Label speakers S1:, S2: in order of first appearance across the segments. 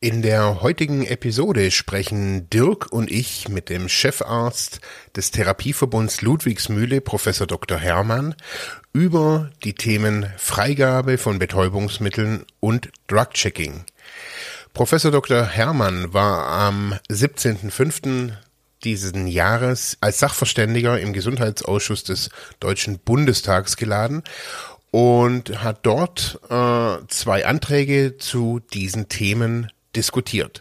S1: In der heutigen Episode sprechen Dirk und ich mit dem Chefarzt des Therapieverbunds Ludwigsmühle, Professor Dr. Hermann, über die Themen Freigabe von Betäubungsmitteln und Drug-Checking. Professor Dr. Hermann war am 17.05. diesen Jahres als Sachverständiger im Gesundheitsausschuss des Deutschen Bundestags geladen und hat dort äh, zwei Anträge zu diesen Themen diskutiert.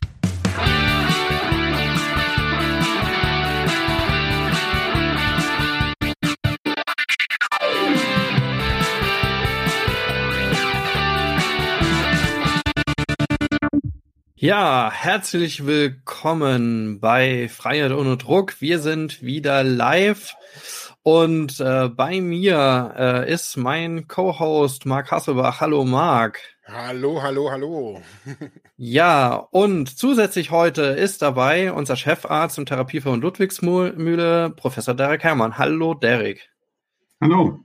S2: Ja, herzlich willkommen bei Freiheit ohne Druck. Wir sind wieder live und äh, bei mir äh, ist mein Co-Host Marc Hasselbach. Hallo Marc.
S1: Hallo, hallo, hallo.
S2: ja, und zusätzlich heute ist dabei unser Chefarzt im Therapieverbund Ludwigsmühle, Professor Derek Herrmann. Hallo, Derek.
S3: Hallo.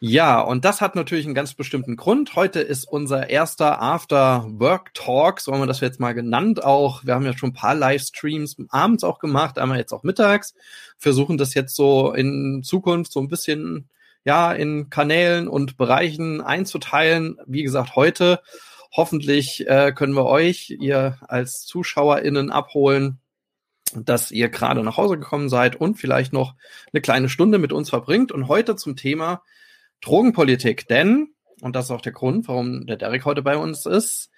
S2: Ja, und das hat natürlich einen ganz bestimmten Grund. Heute ist unser erster After-Work-Talk, so haben wir das jetzt mal genannt auch. Wir haben ja schon ein paar Livestreams abends auch gemacht, einmal jetzt auch mittags. Versuchen das jetzt so in Zukunft so ein bisschen ja, in Kanälen und Bereichen einzuteilen. Wie gesagt, heute hoffentlich äh, können wir euch, ihr als ZuschauerInnen abholen, dass ihr gerade nach Hause gekommen seid und vielleicht noch eine kleine Stunde mit uns verbringt. Und heute zum Thema Drogenpolitik. Denn, und das ist auch der Grund, warum der Derek heute bei uns ist,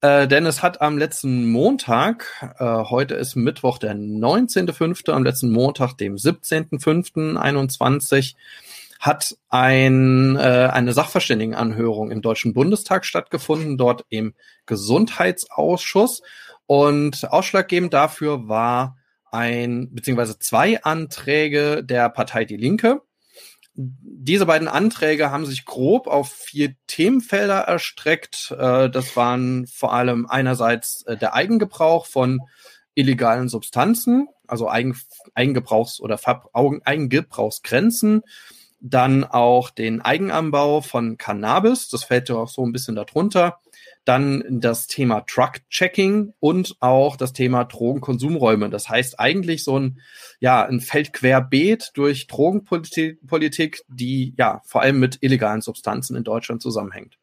S2: äh, denn es hat am letzten Montag, äh, heute ist Mittwoch, der 19.05., am letzten Montag, dem 17.05.21, hat ein, äh, eine Sachverständigenanhörung im Deutschen Bundestag stattgefunden, dort im Gesundheitsausschuss. Und ausschlaggebend dafür war ein, beziehungsweise zwei Anträge der Partei Die Linke. Diese beiden Anträge haben sich grob auf vier Themenfelder erstreckt. Äh, das waren vor allem einerseits äh, der Eigengebrauch von illegalen Substanzen, also Eigen, Eigengebrauchs- oder Eigengebrauchsgrenzen, dann auch den Eigenanbau von Cannabis, das fällt ja auch so ein bisschen darunter. Dann das Thema Truck-Checking und auch das Thema Drogenkonsumräume. Das heißt eigentlich so ein, ja, ein Feld querbeet durch Drogenpolitik, die ja vor allem mit illegalen Substanzen in Deutschland zusammenhängt.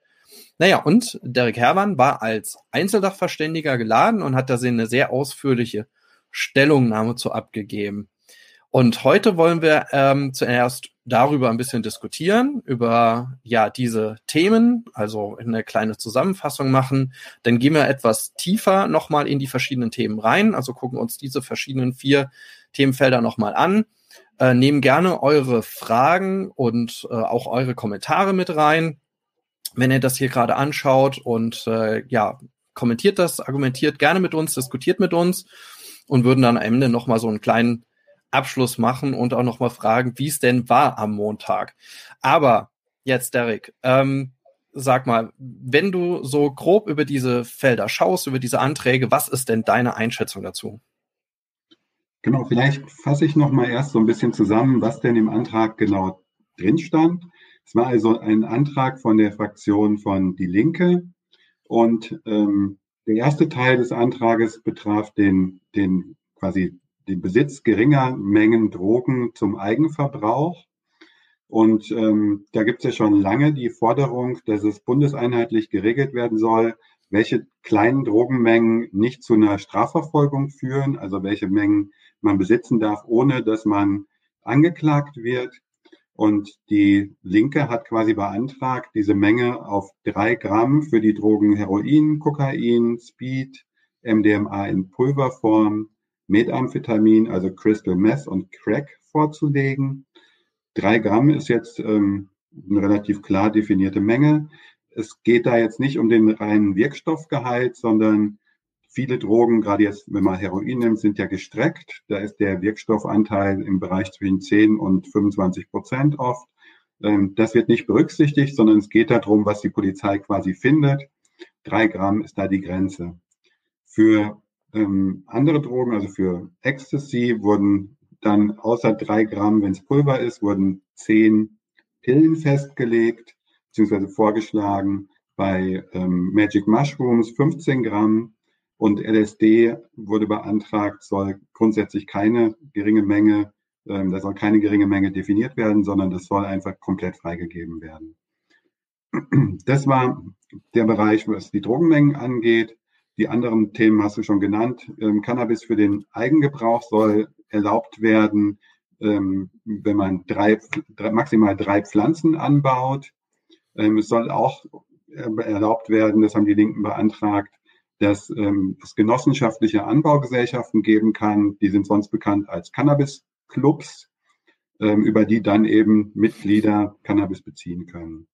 S2: Naja, und Derek Herrmann war als Einzeldachverständiger geladen und hat da eine sehr ausführliche Stellungnahme zu abgegeben. Und heute wollen wir ähm, zuerst darüber ein bisschen diskutieren, über ja diese Themen, also eine kleine Zusammenfassung machen. Dann gehen wir etwas tiefer nochmal in die verschiedenen Themen rein, also gucken uns diese verschiedenen vier Themenfelder nochmal an. Äh, nehmen gerne eure Fragen und äh, auch eure Kommentare mit rein, wenn ihr das hier gerade anschaut und äh, ja, kommentiert das, argumentiert gerne mit uns, diskutiert mit uns und würden dann am Ende nochmal so einen kleinen Abschluss machen und auch nochmal fragen, wie es denn war am Montag. Aber jetzt, Derek, ähm, sag mal, wenn du so grob über diese Felder schaust, über diese Anträge, was ist denn deine Einschätzung dazu?
S3: Genau, vielleicht fasse ich nochmal erst so ein bisschen zusammen, was denn im Antrag genau drin stand. Es war also ein Antrag von der Fraktion von Die Linke und ähm, der erste Teil des Antrages betraf den, den quasi den Besitz geringer Mengen Drogen zum Eigenverbrauch. Und ähm, da gibt es ja schon lange die Forderung, dass es bundeseinheitlich geregelt werden soll, welche kleinen Drogenmengen nicht zu einer Strafverfolgung führen, also welche Mengen man besitzen darf, ohne dass man angeklagt wird. Und die Linke hat quasi beantragt, diese Menge auf drei Gramm für die Drogen Heroin, Kokain, Speed, MDMA in Pulverform Methamphetamin, also Crystal Meth und Crack vorzulegen. Drei Gramm ist jetzt ähm, eine relativ klar definierte Menge. Es geht da jetzt nicht um den reinen Wirkstoffgehalt, sondern viele Drogen, gerade jetzt, wenn man Heroin nimmt, sind ja gestreckt. Da ist der Wirkstoffanteil im Bereich zwischen 10 und 25 Prozent oft. Ähm, das wird nicht berücksichtigt, sondern es geht darum, was die Polizei quasi findet. Drei Gramm ist da die Grenze. Für ähm, andere Drogen, also für Ecstasy, wurden dann außer drei Gramm, wenn es Pulver ist, wurden zehn Pillen festgelegt, beziehungsweise vorgeschlagen. Bei ähm, Magic Mushrooms 15 Gramm, Und LSD wurde beantragt, soll grundsätzlich keine geringe Menge, ähm, da soll keine geringe Menge definiert werden, sondern das soll einfach komplett freigegeben werden. Das war der Bereich, was die Drogenmengen angeht. Die anderen Themen hast du schon genannt. Ähm, Cannabis für den Eigengebrauch soll erlaubt werden, ähm, wenn man drei, drei, maximal drei Pflanzen anbaut. Ähm, es soll auch äh, erlaubt werden, das haben die Linken beantragt, dass ähm, es genossenschaftliche Anbaugesellschaften geben kann, die sind sonst bekannt als Cannabis-Clubs, ähm, über die dann eben Mitglieder Cannabis beziehen können.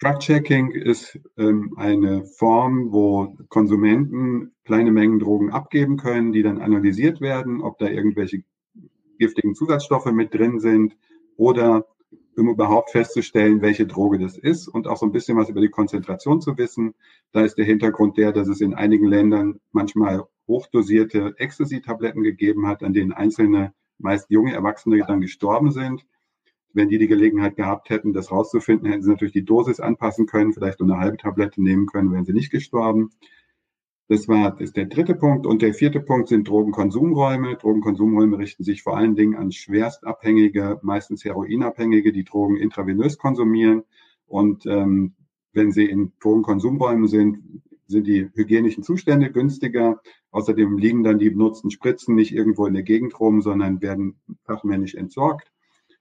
S3: Drug-Checking ist ähm, eine Form, wo Konsumenten kleine Mengen Drogen abgeben können, die dann analysiert werden, ob da irgendwelche giftigen Zusatzstoffe mit drin sind oder um überhaupt festzustellen, welche Droge das ist und auch so ein bisschen was über die Konzentration zu wissen. Da ist der Hintergrund der, dass es in einigen Ländern manchmal hochdosierte Ecstasy-Tabletten gegeben hat, an denen einzelne, meist junge Erwachsene dann gestorben sind. Wenn die die Gelegenheit gehabt hätten, das rauszufinden, hätten sie natürlich die Dosis anpassen können, vielleicht nur eine halbe Tablette nehmen können, wären sie nicht gestorben. Das war ist der dritte Punkt. Und der vierte Punkt sind Drogenkonsumräume. Drogenkonsumräume richten sich vor allen Dingen an Schwerstabhängige, meistens Heroinabhängige, die Drogen intravenös konsumieren. Und ähm, wenn sie in Drogenkonsumräumen sind, sind die hygienischen Zustände günstiger. Außerdem liegen dann die benutzten Spritzen nicht irgendwo in der Gegend rum, sondern werden fachmännisch entsorgt.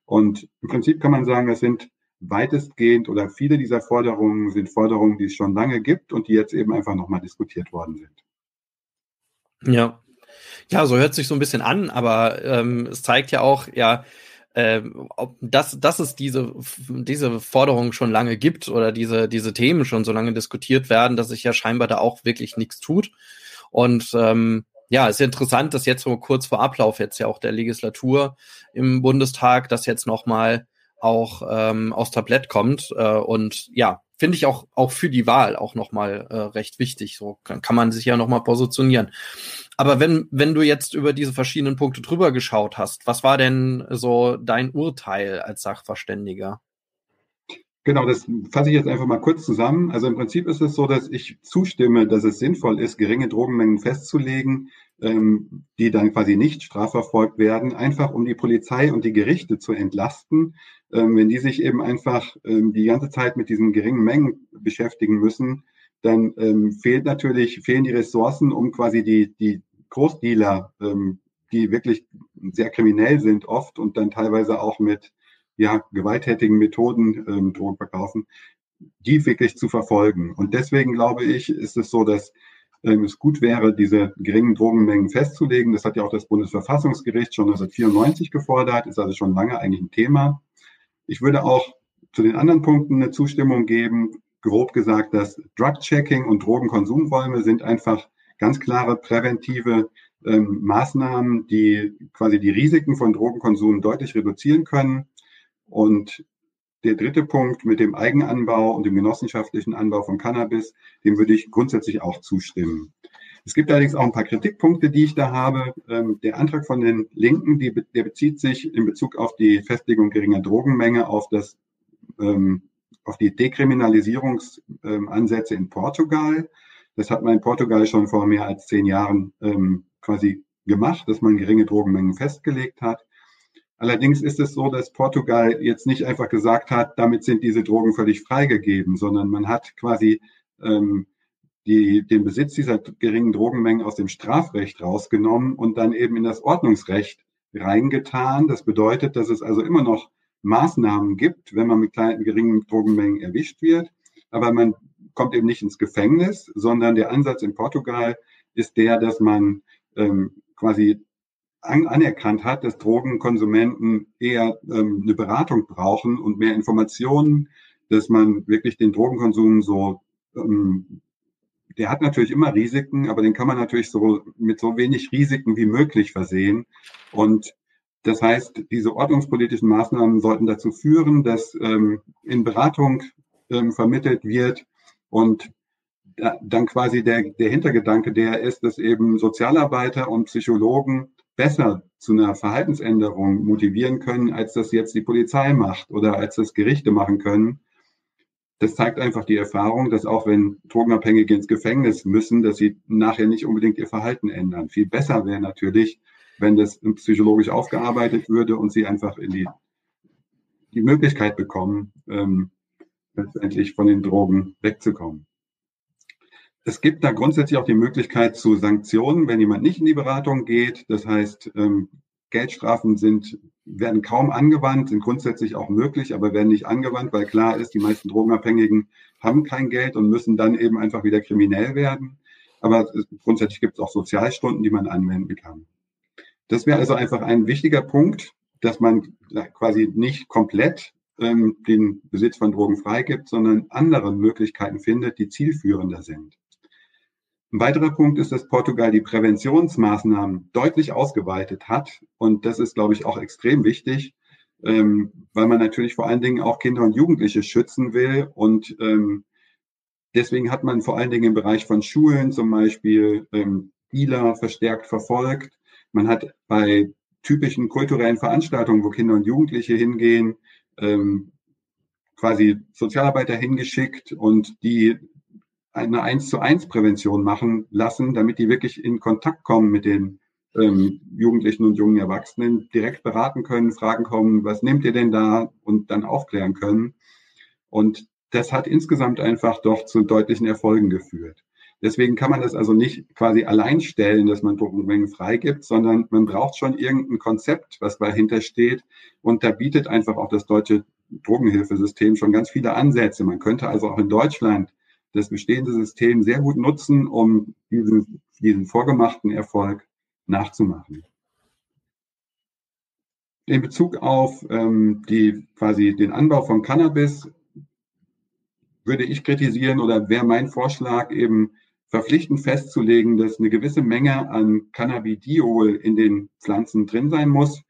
S3: Und im Prinzip kann man sagen, das sind weitestgehend oder viele dieser Forderungen sind Forderungen, die es schon lange gibt und die jetzt eben einfach nochmal diskutiert worden sind.
S2: Ja. Ja, so hört sich so ein bisschen an, aber ähm, es zeigt ja auch, ja, äh, ob dass, dass es diese, diese Forderungen schon lange gibt oder diese, diese Themen schon so lange diskutiert werden, dass sich ja scheinbar da auch wirklich nichts tut. Und ähm, ja, ist interessant, dass jetzt so kurz vor Ablauf jetzt ja auch der Legislatur im Bundestag das jetzt nochmal auch ähm, aus Tablett kommt. Äh, und ja, finde ich auch, auch für die Wahl auch nochmal äh, recht wichtig. So kann, kann man sich ja nochmal positionieren. Aber wenn, wenn du jetzt über diese verschiedenen Punkte drüber geschaut hast, was war denn so dein Urteil als Sachverständiger?
S3: Genau, das fasse ich jetzt einfach mal kurz zusammen. Also im Prinzip ist es so, dass ich zustimme, dass es sinnvoll ist, geringe Drogenmengen festzulegen, ähm, die dann quasi nicht strafverfolgt werden, einfach um die Polizei und die Gerichte zu entlasten, ähm, wenn die sich eben einfach ähm, die ganze Zeit mit diesen geringen Mengen beschäftigen müssen, dann ähm, fehlt natürlich, fehlen die Ressourcen, um quasi die, die Großdealer, ähm, die wirklich sehr kriminell sind oft und dann teilweise auch mit ja, gewalttätigen Methoden ähm, Drogen verkaufen, die wirklich zu verfolgen. Und deswegen glaube ich, ist es so, dass ähm, es gut wäre, diese geringen Drogenmengen festzulegen. Das hat ja auch das Bundesverfassungsgericht schon 1994 gefordert, ist also schon lange eigentlich ein Thema. Ich würde auch zu den anderen Punkten eine Zustimmung geben. Grob gesagt, dass Drug-Checking und Drogenkonsumräume sind einfach ganz klare präventive ähm, Maßnahmen, die quasi die Risiken von Drogenkonsum deutlich reduzieren können. Und der dritte Punkt mit dem Eigenanbau und dem genossenschaftlichen Anbau von Cannabis, dem würde ich grundsätzlich auch zustimmen. Es gibt allerdings auch ein paar Kritikpunkte, die ich da habe. Ähm, der Antrag von den Linken, die, der bezieht sich in Bezug auf die Festlegung geringer Drogenmenge auf das, ähm, auf die Dekriminalisierungsansätze in Portugal. Das hat man in Portugal schon vor mehr als zehn Jahren ähm, quasi gemacht, dass man geringe Drogenmengen festgelegt hat. Allerdings ist es so, dass Portugal jetzt nicht einfach gesagt hat, damit sind diese Drogen völlig freigegeben, sondern man hat quasi ähm, die, den Besitz dieser geringen Drogenmengen aus dem Strafrecht rausgenommen und dann eben in das Ordnungsrecht reingetan. Das bedeutet, dass es also immer noch Maßnahmen gibt, wenn man mit kleinen, geringen Drogenmengen erwischt wird. Aber man kommt eben nicht ins Gefängnis, sondern der Ansatz in Portugal ist der, dass man ähm, quasi anerkannt hat, dass Drogenkonsumenten eher ähm, eine Beratung brauchen und mehr Informationen, dass man wirklich den Drogenkonsum so ähm, der hat natürlich immer Risiken, aber den kann man natürlich so mit so wenig Risiken wie möglich versehen. Und das heißt, diese ordnungspolitischen Maßnahmen sollten dazu führen, dass ähm, in Beratung ähm, vermittelt wird und da, dann quasi der, der Hintergedanke der ist, dass eben Sozialarbeiter und Psychologen besser zu einer Verhaltensänderung motivieren können, als das jetzt die Polizei macht oder als das Gerichte machen können. das zeigt einfach die Erfahrung, dass auch wenn Drogenabhängige ins Gefängnis müssen, dass sie nachher nicht unbedingt ihr Verhalten ändern. Viel besser wäre natürlich, wenn das psychologisch aufgearbeitet würde und sie einfach in die, die Möglichkeit bekommen, ähm, letztendlich von den Drogen wegzukommen. Es gibt da grundsätzlich auch die Möglichkeit zu Sanktionen, wenn jemand nicht in die Beratung geht. Das heißt, ähm, Geldstrafen sind, werden kaum angewandt, sind grundsätzlich auch möglich, aber werden nicht angewandt, weil klar ist, die meisten Drogenabhängigen haben kein Geld und müssen dann eben einfach wieder kriminell werden. Aber grundsätzlich gibt es auch Sozialstunden, die man anwenden kann. Das wäre also einfach ein wichtiger Punkt, dass man quasi nicht komplett ähm, den Besitz von Drogen freigibt, sondern andere Möglichkeiten findet, die zielführender sind. Ein weiterer Punkt ist, dass Portugal die Präventionsmaßnahmen deutlich ausgeweitet hat. Und das ist, glaube ich, auch extrem wichtig, ähm, weil man natürlich vor allen Dingen auch Kinder und Jugendliche schützen will. Und ähm, deswegen hat man vor allen Dingen im Bereich von Schulen zum Beispiel ähm, Dealer verstärkt verfolgt. Man hat bei typischen kulturellen Veranstaltungen, wo Kinder und Jugendliche hingehen, ähm, quasi Sozialarbeiter hingeschickt und die eine eins zu eins Prävention machen lassen, damit die wirklich in Kontakt kommen mit den ähm, Jugendlichen und jungen Erwachsenen, direkt beraten können, fragen kommen, was nehmt ihr denn da und dann aufklären können. Und das hat insgesamt einfach doch zu deutlichen Erfolgen geführt. Deswegen kann man das also nicht quasi allein stellen, dass man Drogenmengen freigibt, sondern man braucht schon irgendein Konzept, was dahinter steht. Und da bietet einfach auch das deutsche Drogenhilfesystem schon ganz viele Ansätze. Man könnte also auch in Deutschland das bestehende System sehr gut nutzen, um diesen, diesen vorgemachten Erfolg nachzumachen. In Bezug auf ähm, die quasi den Anbau von Cannabis würde ich kritisieren oder wäre mein Vorschlag eben verpflichtend festzulegen, dass eine gewisse Menge an Cannabidiol in den Pflanzen drin sein muss,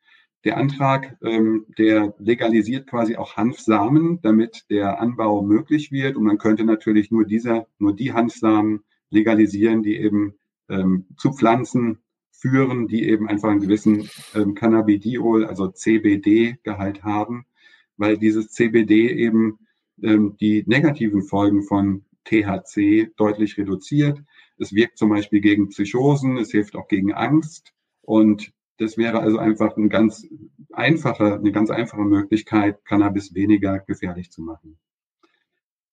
S3: der Antrag, ähm, der legalisiert quasi auch Hanfsamen, damit der Anbau möglich wird. Und man könnte natürlich nur dieser, nur die Hanfsamen legalisieren, die eben ähm, zu Pflanzen führen, die eben einfach einen gewissen ähm, Cannabidiol, also CBD-Gehalt haben, weil dieses CBD eben ähm, die negativen Folgen von THC deutlich reduziert. Es wirkt zum Beispiel gegen Psychosen, es hilft auch gegen Angst und das wäre also einfach ein ganz einfache, eine ganz einfache Möglichkeit, Cannabis weniger gefährlich zu machen.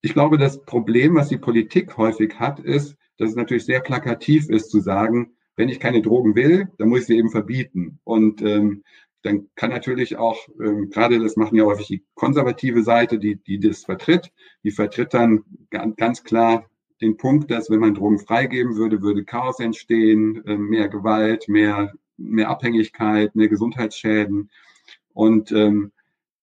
S3: Ich glaube, das Problem, was die Politik häufig hat, ist, dass es natürlich sehr plakativ ist zu sagen, wenn ich keine Drogen will, dann muss ich sie eben verbieten. Und ähm, dann kann natürlich auch, ähm, gerade das machen ja häufig die konservative Seite, die, die das vertritt, die vertritt dann ganz klar den Punkt, dass wenn man Drogen freigeben würde, würde Chaos entstehen, äh, mehr Gewalt, mehr mehr Abhängigkeit, mehr Gesundheitsschäden. Und ähm,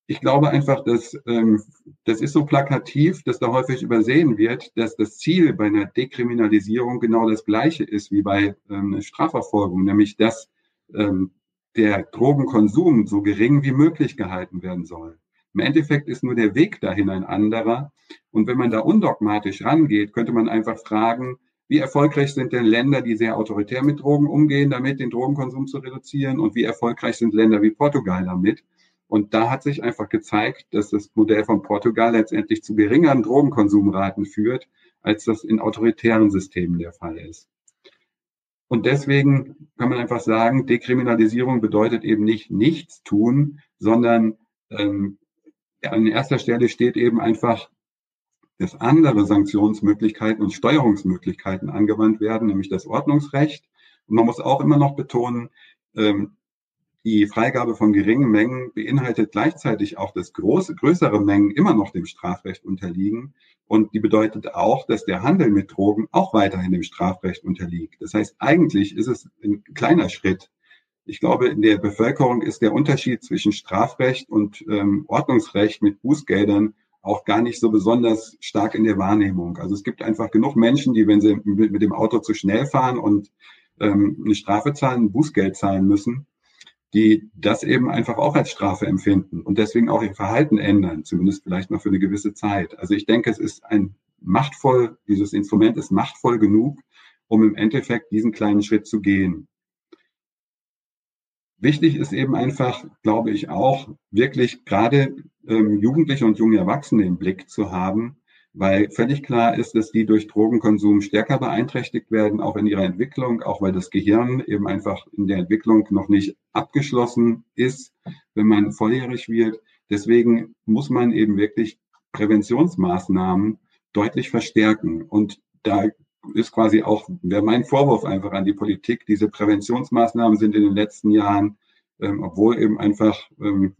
S3: ich glaube einfach, dass ähm, das ist so plakativ, dass da häufig übersehen wird, dass das Ziel bei einer Dekriminalisierung genau das gleiche ist wie bei ähm, Strafverfolgung, nämlich dass ähm, der Drogenkonsum so gering wie möglich gehalten werden soll. Im Endeffekt ist nur der Weg dahin ein anderer. Und wenn man da undogmatisch rangeht, könnte man einfach fragen, wie erfolgreich sind denn Länder, die sehr autoritär mit Drogen umgehen, damit den Drogenkonsum zu reduzieren? Und wie erfolgreich sind Länder wie Portugal damit? Und da hat sich einfach gezeigt, dass das Modell von Portugal letztendlich zu geringeren Drogenkonsumraten führt, als das in autoritären Systemen der Fall ist. Und deswegen kann man einfach sagen, Dekriminalisierung bedeutet eben nicht nichts tun, sondern ähm, an erster Stelle steht eben einfach dass andere Sanktionsmöglichkeiten und Steuerungsmöglichkeiten angewandt werden, nämlich das Ordnungsrecht. Und man muss auch immer noch betonen, ähm, die Freigabe von geringen Mengen beinhaltet gleichzeitig auch, dass große, größere Mengen immer noch dem Strafrecht unterliegen. Und die bedeutet auch, dass der Handel mit Drogen auch weiterhin dem Strafrecht unterliegt. Das heißt, eigentlich ist es ein kleiner Schritt. Ich glaube, in der Bevölkerung ist der Unterschied zwischen Strafrecht und ähm, Ordnungsrecht mit Bußgeldern auch gar nicht so besonders stark in der Wahrnehmung. Also es gibt einfach genug Menschen, die, wenn sie mit, dem Auto zu schnell fahren und ähm, eine Strafe zahlen, Bußgeld zahlen müssen, die das eben einfach auch als Strafe empfinden und deswegen auch ihr Verhalten ändern, zumindest vielleicht noch für eine gewisse Zeit. Also ich denke, es ist ein machtvoll, dieses Instrument ist machtvoll genug, um im Endeffekt diesen kleinen Schritt zu gehen. Wichtig ist eben einfach, glaube ich auch, wirklich gerade ähm, Jugendliche und junge Erwachsene im Blick zu haben, weil völlig klar ist, dass die durch Drogenkonsum stärker beeinträchtigt werden, auch in ihrer Entwicklung, auch weil das Gehirn eben einfach in der Entwicklung noch nicht abgeschlossen ist, wenn man volljährig wird. Deswegen muss man eben wirklich Präventionsmaßnahmen deutlich verstärken. Und da ist quasi auch, wäre mein Vorwurf einfach an die Politik, diese Präventionsmaßnahmen sind in den letzten Jahren, ähm, obwohl eben einfach ähm,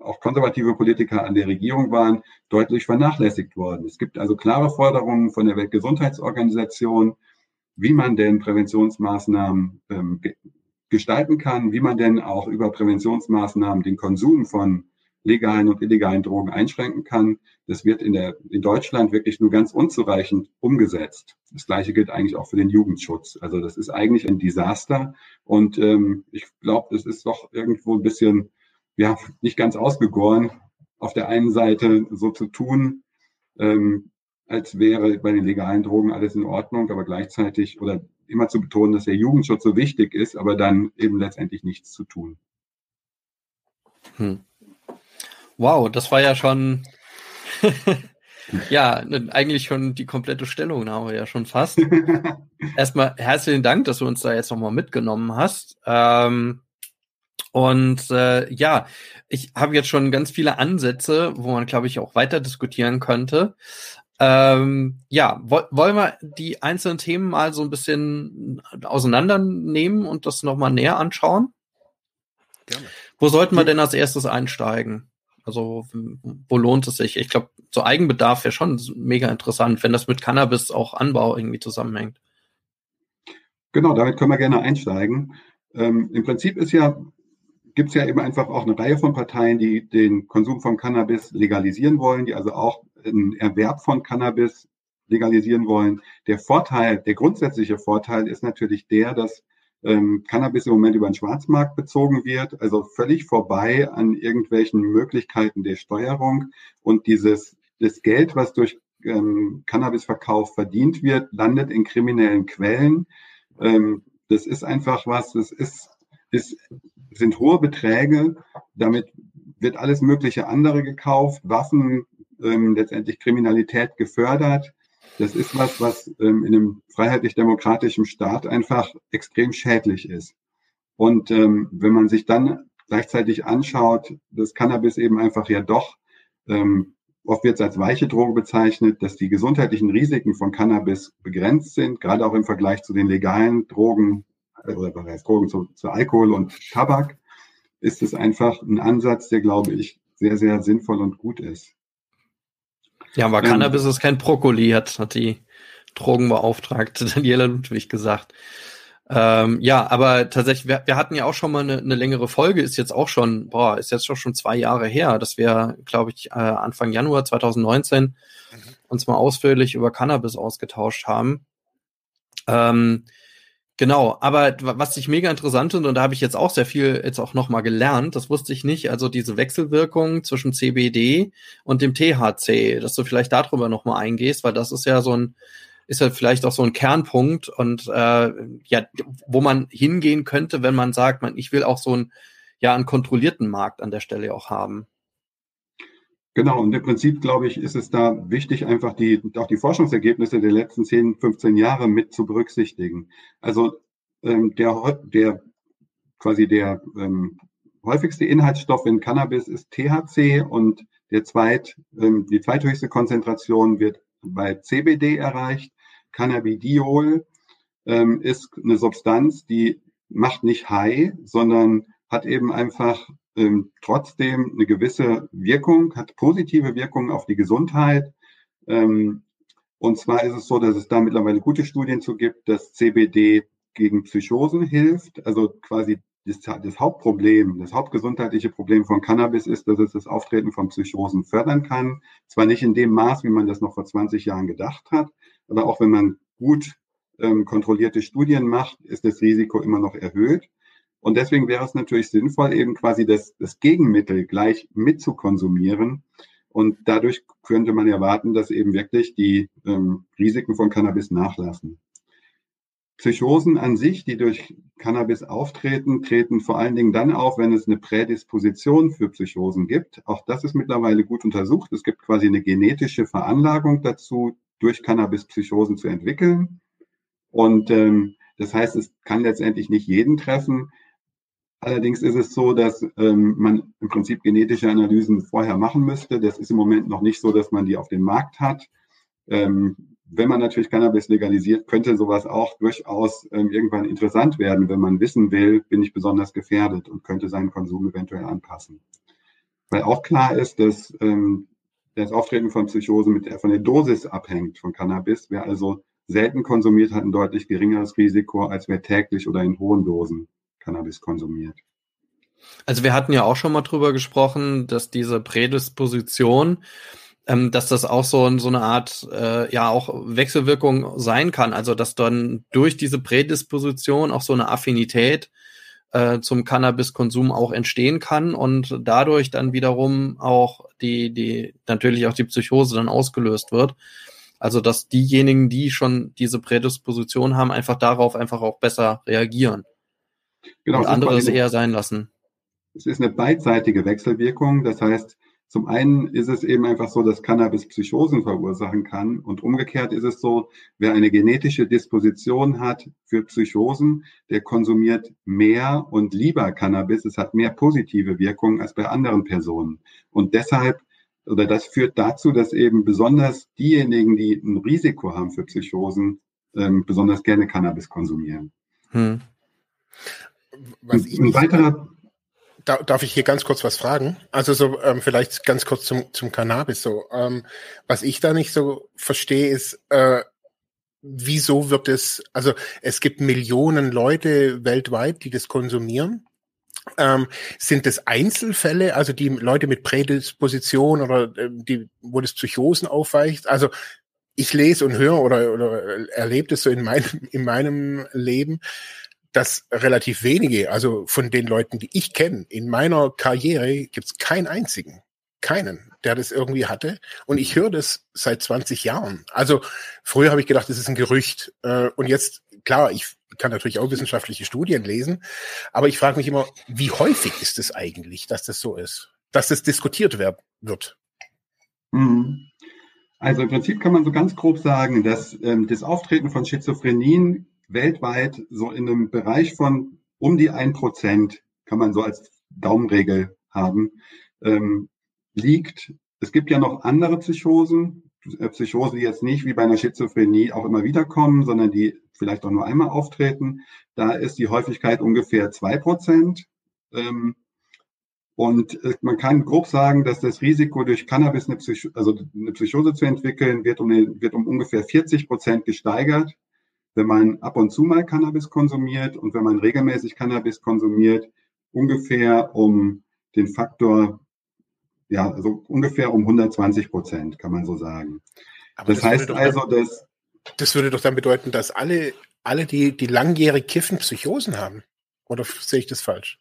S3: auch konservative Politiker an der Regierung waren, deutlich vernachlässigt worden. Es gibt also klare Forderungen von der Weltgesundheitsorganisation, wie man denn Präventionsmaßnahmen ähm, gestalten kann, wie man denn auch über Präventionsmaßnahmen den Konsum von legalen und illegalen Drogen einschränken kann. Das wird in, der, in Deutschland wirklich nur ganz unzureichend umgesetzt. Das Gleiche gilt eigentlich auch für den Jugendschutz. Also das ist eigentlich ein Desaster. Und ähm, ich glaube, das ist doch irgendwo ein bisschen ja, nicht ganz ausgegoren, auf der einen Seite so zu tun, ähm, als wäre bei den legalen Drogen alles in Ordnung, aber gleichzeitig oder immer zu betonen, dass der Jugendschutz so wichtig ist, aber dann eben letztendlich nichts zu tun.
S2: Hm. Wow, das war ja schon, ja, eigentlich schon die komplette Stellungnahme ja schon fast. Erstmal herzlichen Dank, dass du uns da jetzt nochmal mitgenommen hast. Ähm, und äh, ja, ich habe jetzt schon ganz viele Ansätze, wo man, glaube ich, auch weiter diskutieren könnte. Ähm, ja, wo, wollen wir die einzelnen Themen mal so ein bisschen auseinandernehmen und das nochmal näher anschauen? Gerne. Wo sollten wir denn als erstes einsteigen? Also, wo lohnt es sich? Ich glaube, so Eigenbedarf wäre schon mega interessant, wenn das mit Cannabis auch Anbau irgendwie zusammenhängt.
S3: Genau, damit können wir gerne einsteigen. Ähm, Im Prinzip ist ja gibt es ja eben einfach auch eine Reihe von Parteien, die den Konsum von Cannabis legalisieren wollen, die also auch einen Erwerb von Cannabis legalisieren wollen. Der Vorteil, der grundsätzliche Vorteil ist natürlich der, dass ähm, Cannabis im Moment über den Schwarzmarkt bezogen wird, also völlig vorbei an irgendwelchen Möglichkeiten der Steuerung und dieses das Geld, was durch ähm, Cannabisverkauf verdient wird, landet in kriminellen Quellen. Ähm, das ist einfach was, das ist, ist sind hohe Beträge. Damit wird alles mögliche andere gekauft, Waffen, ähm, letztendlich Kriminalität gefördert. Das ist was, was ähm, in einem freiheitlich-demokratischen Staat einfach extrem schädlich ist. Und ähm, wenn man sich dann gleichzeitig anschaut, dass Cannabis eben einfach ja doch, ähm, oft wird es als weiche Droge bezeichnet, dass die gesundheitlichen Risiken von Cannabis begrenzt sind, gerade auch im Vergleich zu den legalen Drogen, oder was heißt Drogen zu, zu Alkohol und Tabak, ist es einfach ein Ansatz, der, glaube ich, sehr, sehr sinnvoll und gut ist.
S2: Ja, aber ähm, Cannabis ist kein Brokkoli, hat, hat die Drogenbeauftragte Daniela Ludwig gesagt. Ähm, ja, aber tatsächlich, wir, wir hatten ja auch schon mal eine, eine längere Folge, ist jetzt auch schon, boah, ist jetzt schon zwei Jahre her, dass wir, glaube ich, äh, Anfang Januar 2019 mhm. uns mal ausführlich über Cannabis ausgetauscht haben. Ähm, Genau, aber was ich mega interessant finde, und da habe ich jetzt auch sehr viel jetzt auch nochmal gelernt, das wusste ich nicht, also diese Wechselwirkung zwischen CBD und dem THC, dass du vielleicht darüber nochmal eingehst, weil das ist ja so ein, ist ja vielleicht auch so ein Kernpunkt und äh, ja, wo man hingehen könnte, wenn man sagt, man, ich will auch so ein, ja, einen kontrollierten Markt an der Stelle auch haben.
S3: Genau, und im Prinzip, glaube ich, ist es da wichtig, einfach die, auch die Forschungsergebnisse der letzten 10, 15 Jahre mit zu berücksichtigen. Also ähm, der, der quasi der ähm, häufigste Inhaltsstoff in Cannabis ist THC und der zweit, ähm, die zweithöchste Konzentration wird bei CBD erreicht. Cannabidiol ähm, ist eine Substanz, die macht nicht high, sondern hat eben einfach ähm, trotzdem eine gewisse Wirkung, hat positive Wirkung auf die Gesundheit. Ähm, und zwar ist es so, dass es da mittlerweile gute Studien zu gibt, dass CBD gegen Psychosen hilft. Also quasi das, das Hauptproblem, das hauptgesundheitliche Problem von Cannabis ist, dass es das Auftreten von Psychosen fördern kann. Zwar nicht in dem Maß, wie man das noch vor 20 Jahren gedacht hat, aber auch wenn man gut ähm, kontrollierte Studien macht, ist das Risiko immer noch erhöht. Und deswegen wäre es natürlich sinnvoll, eben quasi das, das Gegenmittel gleich mit zu konsumieren. Und dadurch könnte man erwarten, dass eben wirklich die ähm, Risiken von Cannabis nachlassen. Psychosen an sich, die durch Cannabis auftreten, treten vor allen Dingen dann auf, wenn es eine Prädisposition für Psychosen gibt. Auch das ist mittlerweile gut untersucht. Es gibt quasi eine genetische Veranlagung dazu, durch Cannabis Psychosen zu entwickeln. Und ähm, das heißt, es kann letztendlich nicht jeden treffen. Allerdings ist es so, dass ähm, man im Prinzip genetische Analysen vorher machen müsste. Das ist im Moment noch nicht so, dass man die auf dem Markt hat. Ähm, wenn man natürlich Cannabis legalisiert, könnte sowas auch durchaus ähm, irgendwann interessant werden, wenn man wissen will, bin ich besonders gefährdet und könnte seinen Konsum eventuell anpassen. Weil auch klar ist, dass ähm, das Auftreten von Psychosen mit der, von der Dosis abhängt von Cannabis. Wer also selten konsumiert, hat ein deutlich geringeres Risiko, als wer täglich oder in hohen Dosen Cannabis konsumiert.
S2: Also wir hatten ja auch schon mal drüber gesprochen, dass diese Prädisposition ähm, dass das auch so, so eine Art, äh, ja, auch Wechselwirkung sein kann. Also, dass dann durch diese Prädisposition auch so eine Affinität äh, zum Cannabiskonsum auch entstehen kann und dadurch dann wiederum auch die, die, natürlich auch die Psychose dann ausgelöst wird. Also, dass diejenigen, die schon diese Prädisposition haben, einfach darauf einfach auch besser reagieren. Genau, und andere es eher sein lassen.
S3: Es ist eine beidseitige Wechselwirkung. Das heißt, zum einen ist es eben einfach so, dass Cannabis Psychosen verursachen kann und umgekehrt ist es so, wer eine genetische Disposition hat für Psychosen, der konsumiert mehr und lieber Cannabis. Es hat mehr positive Wirkungen als bei anderen Personen. Und deshalb oder das führt dazu, dass eben besonders diejenigen, die ein Risiko haben für Psychosen, ähm, besonders gerne Cannabis konsumieren. Hm.
S1: Ein weiterer darf ich hier ganz kurz was fragen? Also so ähm, vielleicht ganz kurz zum, zum Cannabis. So, ähm, was ich da nicht so verstehe, ist, äh, wieso wird es? Also es gibt Millionen Leute weltweit, die das konsumieren. Ähm, sind das Einzelfälle, also die Leute mit Prädisposition oder äh, die, wo das Psychosen aufweicht? Also ich lese und höre oder, oder erlebe das so in meinem, in meinem Leben, dass relativ wenige, also von den Leuten, die ich kenne, in meiner Karriere gibt es keinen einzigen, keinen, der das irgendwie hatte. Und ich höre das seit 20 Jahren. Also früher habe ich gedacht, das ist ein Gerücht. Äh, und jetzt, klar, ich kann natürlich auch wissenschaftliche Studien lesen, aber ich frage mich immer, wie häufig ist es eigentlich, dass das so ist, dass das diskutiert wird?
S3: Mhm. Also im Prinzip kann man so ganz grob sagen, dass ähm, das Auftreten von Schizophrenien weltweit so in einem Bereich von um die ein Prozent, kann man so als Daumenregel haben, ähm, liegt. Es gibt ja noch andere Psychosen, äh, Psychosen, die jetzt nicht wie bei einer Schizophrenie auch immer wieder kommen, sondern die vielleicht auch nur einmal auftreten. Da ist die Häufigkeit ungefähr zwei Prozent. Ähm, und äh, man kann grob sagen, dass das Risiko durch Cannabis eine, Psycho also eine Psychose zu entwickeln, wird um, den, wird um ungefähr 40 Prozent gesteigert wenn man ab und zu mal Cannabis konsumiert und wenn man regelmäßig Cannabis konsumiert, ungefähr um den Faktor, ja, also ungefähr um 120 Prozent, kann man so sagen. Das, das heißt also, dass.
S1: Das würde doch dann bedeuten, dass alle, alle, die, die langjährig kiffen, Psychosen haben. Oder sehe ich das falsch?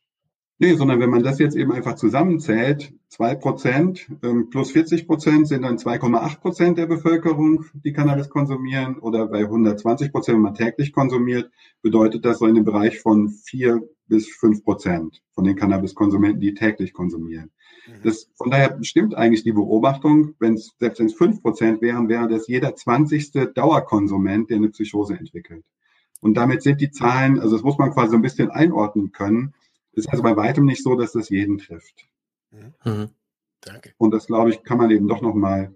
S3: Nee, sondern wenn man das jetzt eben einfach zusammenzählt, zwei Prozent ähm, plus 40 Prozent sind dann 2,8 Prozent der Bevölkerung, die Cannabis konsumieren. Oder bei 120 Prozent, wenn man täglich konsumiert, bedeutet das so in dem Bereich von vier bis fünf Prozent von den Cannabiskonsumenten, die täglich konsumieren. Mhm. Das, von daher stimmt eigentlich die Beobachtung, wenn es, selbst wenn es fünf Prozent wären, wäre das jeder zwanzigste Dauerkonsument, der eine Psychose entwickelt. Und damit sind die Zahlen, also das muss man quasi so ein bisschen einordnen können ist also bei weitem nicht so, dass das jeden trifft. Mhm. mhm. Danke. Und das, glaube ich, kann man eben doch nochmal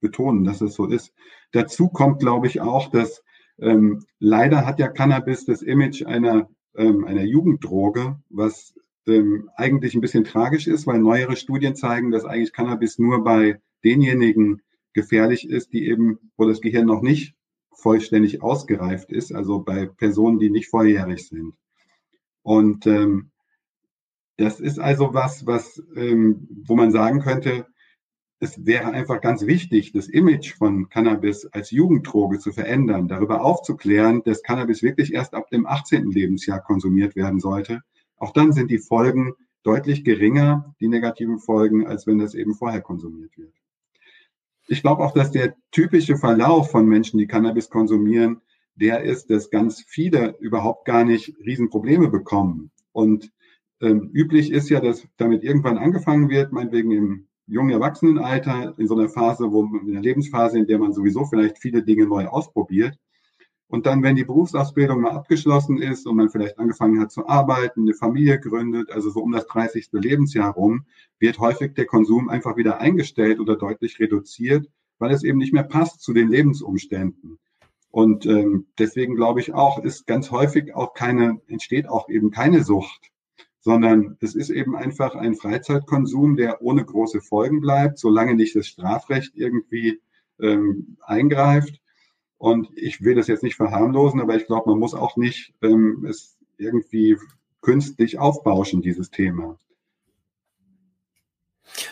S3: betonen, dass es so ist. Dazu kommt, glaube ich, auch, dass ähm, leider hat ja Cannabis das Image einer, ähm, einer Jugenddroge, was ähm, eigentlich ein bisschen tragisch ist, weil neuere Studien zeigen, dass eigentlich Cannabis nur bei denjenigen gefährlich ist, die eben, wo das Gehirn noch nicht vollständig ausgereift ist, also bei Personen, die nicht volljährig sind. Und ähm, das ist also was, was, ähm, wo man sagen könnte, es wäre einfach ganz wichtig, das Image von Cannabis als Jugenddroge zu verändern, darüber aufzuklären, dass Cannabis wirklich erst ab dem 18. Lebensjahr konsumiert werden sollte. Auch dann sind die Folgen deutlich geringer, die negativen Folgen, als wenn das eben vorher konsumiert wird. Ich glaube auch, dass der typische Verlauf von Menschen, die Cannabis konsumieren, der ist, dass ganz viele überhaupt gar nicht Riesenprobleme bekommen. Und ähm, üblich ist ja, dass damit irgendwann angefangen wird, meinetwegen im jungen Erwachsenenalter, in so einer Phase, wo in der Lebensphase, in der man sowieso vielleicht viele Dinge neu ausprobiert. Und dann, wenn die Berufsausbildung mal abgeschlossen ist und man vielleicht angefangen hat zu arbeiten, eine Familie gründet, also so um das 30. Lebensjahr rum, wird häufig der Konsum einfach wieder eingestellt oder deutlich reduziert, weil es eben nicht mehr passt zu den Lebensumständen. Und ähm, deswegen glaube ich auch, ist ganz häufig auch keine, entsteht auch eben keine Sucht, sondern es ist eben einfach ein Freizeitkonsum, der ohne große Folgen bleibt, solange nicht das Strafrecht irgendwie ähm, eingreift. Und ich will das jetzt nicht verharmlosen, aber ich glaube, man muss auch nicht ähm, es irgendwie künstlich aufbauschen, dieses Thema.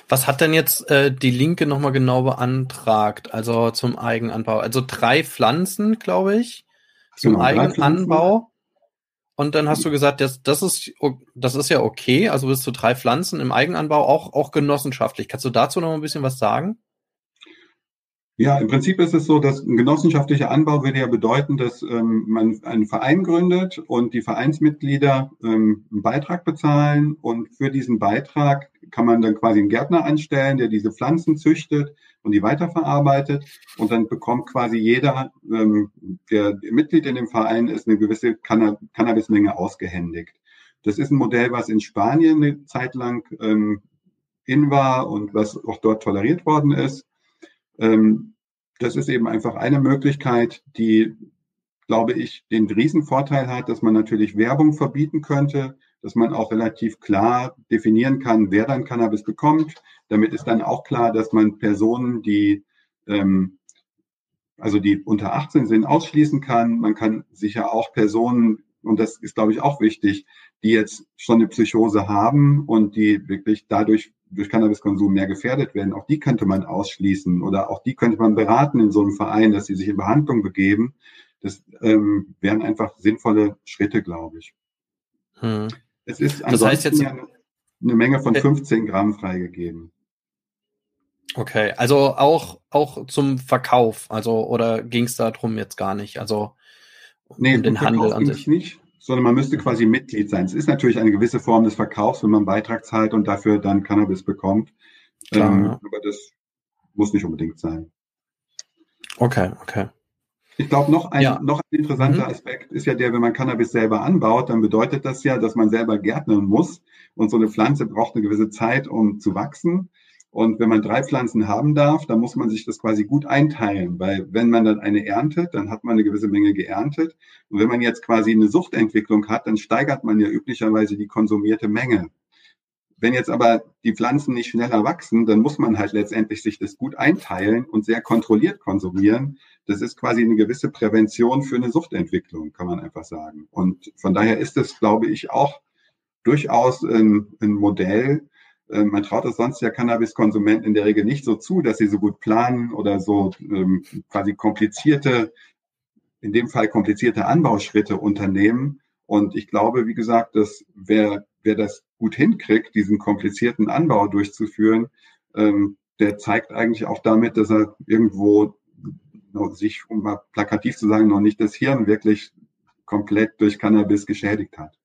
S2: Was hat denn jetzt äh, die Linke nochmal genau beantragt? Also zum Eigenanbau. Also drei Pflanzen, glaube ich, zum genau, Eigenanbau. Und dann hast du gesagt, das, das, ist, das ist ja okay. Also bist du drei Pflanzen im Eigenanbau auch, auch genossenschaftlich. Kannst du dazu noch ein bisschen was sagen?
S3: Ja, im Prinzip ist es so, dass ein genossenschaftlicher Anbau würde ja bedeuten, dass ähm, man einen Verein gründet und die Vereinsmitglieder ähm, einen Beitrag bezahlen und für diesen Beitrag kann man dann quasi einen Gärtner anstellen, der diese Pflanzen züchtet und die weiterverarbeitet und dann bekommt quasi jeder, ähm, der Mitglied in dem Verein ist, eine gewisse Canna Cannabismenge ausgehändigt. Das ist ein Modell, was in Spanien eine Zeit lang ähm, in war und was auch dort toleriert worden ist. Ähm, das ist eben einfach eine Möglichkeit, die, glaube ich, den Riesenvorteil hat, dass man natürlich Werbung verbieten könnte, dass man auch relativ klar definieren kann, wer dann Cannabis bekommt. Damit ist dann auch klar, dass man Personen, die ähm, also die unter 18 sind, ausschließen kann. Man kann sicher auch Personen, und das ist, glaube ich, auch wichtig, die jetzt schon eine Psychose haben und die wirklich dadurch durch Cannabiskonsum mehr gefährdet werden, auch die könnte man ausschließen oder auch die könnte man beraten in so einem Verein, dass sie sich in Behandlung begeben. Das ähm, wären einfach sinnvolle Schritte, glaube ich. Hm. Es ist das heißt jetzt eine Menge von 15 äh, Gramm freigegeben.
S2: Okay, also auch, auch zum Verkauf, also oder ging es darum jetzt gar nicht? Also
S3: nee, um den Handel an sich nicht sondern man müsste quasi Mitglied sein. Es ist natürlich eine gewisse Form des Verkaufs, wenn man Beitrag zahlt und dafür dann Cannabis bekommt. Klar, ähm, ja. Aber das muss nicht unbedingt sein.
S2: Okay, okay.
S3: Ich glaube, noch ein, ja. noch ein interessanter mhm. Aspekt ist ja der, wenn man Cannabis selber anbaut, dann bedeutet das ja, dass man selber gärtnern muss. Und so eine Pflanze braucht eine gewisse Zeit, um zu wachsen. Und wenn man drei Pflanzen haben darf, dann muss man sich das quasi gut einteilen, weil wenn man dann eine erntet, dann hat man eine gewisse Menge geerntet. Und wenn man jetzt quasi eine Suchtentwicklung hat, dann steigert man ja üblicherweise die konsumierte Menge. Wenn jetzt aber die Pflanzen nicht schneller wachsen, dann muss man halt letztendlich sich das gut einteilen und sehr kontrolliert konsumieren. Das ist quasi eine gewisse Prävention für eine Suchtentwicklung, kann man einfach sagen. Und von daher ist es, glaube ich, auch durchaus ein, ein Modell, ähm, man traut es sonst ja Cannabiskonsumenten in der Regel nicht so zu, dass sie so gut planen oder so ähm, quasi komplizierte, in dem Fall komplizierte Anbauschritte unternehmen. Und ich glaube, wie gesagt, dass wer, wer das gut hinkriegt, diesen komplizierten Anbau durchzuführen, ähm, der zeigt eigentlich auch damit, dass er irgendwo sich, um mal plakativ zu sagen, noch nicht das Hirn wirklich komplett durch Cannabis geschädigt hat.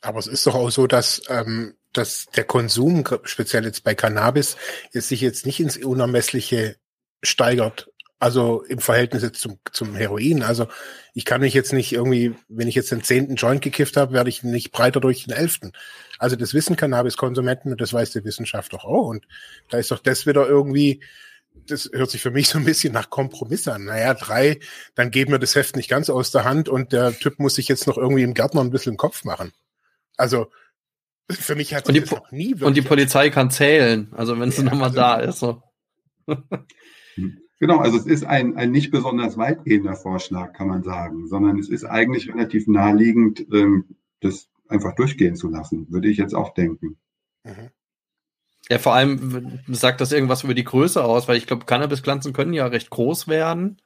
S1: Aber es ist doch auch so, dass ähm, dass der Konsum, speziell jetzt bei Cannabis, ist sich jetzt nicht ins Unermessliche steigert. Also im Verhältnis jetzt zum, zum Heroin. Also ich kann mich jetzt nicht irgendwie, wenn ich jetzt den zehnten Joint gekifft habe, werde ich nicht breiter durch den elften. Also das wissen Cannabiskonsumenten und das weiß die Wissenschaft doch auch. Und da ist doch das wieder irgendwie, das hört sich für mich so ein bisschen nach Kompromiss an. Naja, drei, dann geben wir das Heft nicht ganz aus der Hand und der Typ muss sich jetzt noch irgendwie im Gärtner ein bisschen im Kopf machen. Also für mich hat
S2: und die, noch nie wirklich. Und die Polizei kann zählen, also wenn sie ja, nochmal also, da ist. So.
S3: Genau, also es ist ein, ein nicht besonders weitgehender Vorschlag, kann man sagen, sondern es ist eigentlich relativ naheliegend, ähm, das einfach durchgehen zu lassen, würde ich jetzt auch denken. Mhm.
S2: Ja, vor allem sagt das irgendwas über die Größe aus, weil ich glaube, Cannabispflanzen können ja recht groß werden.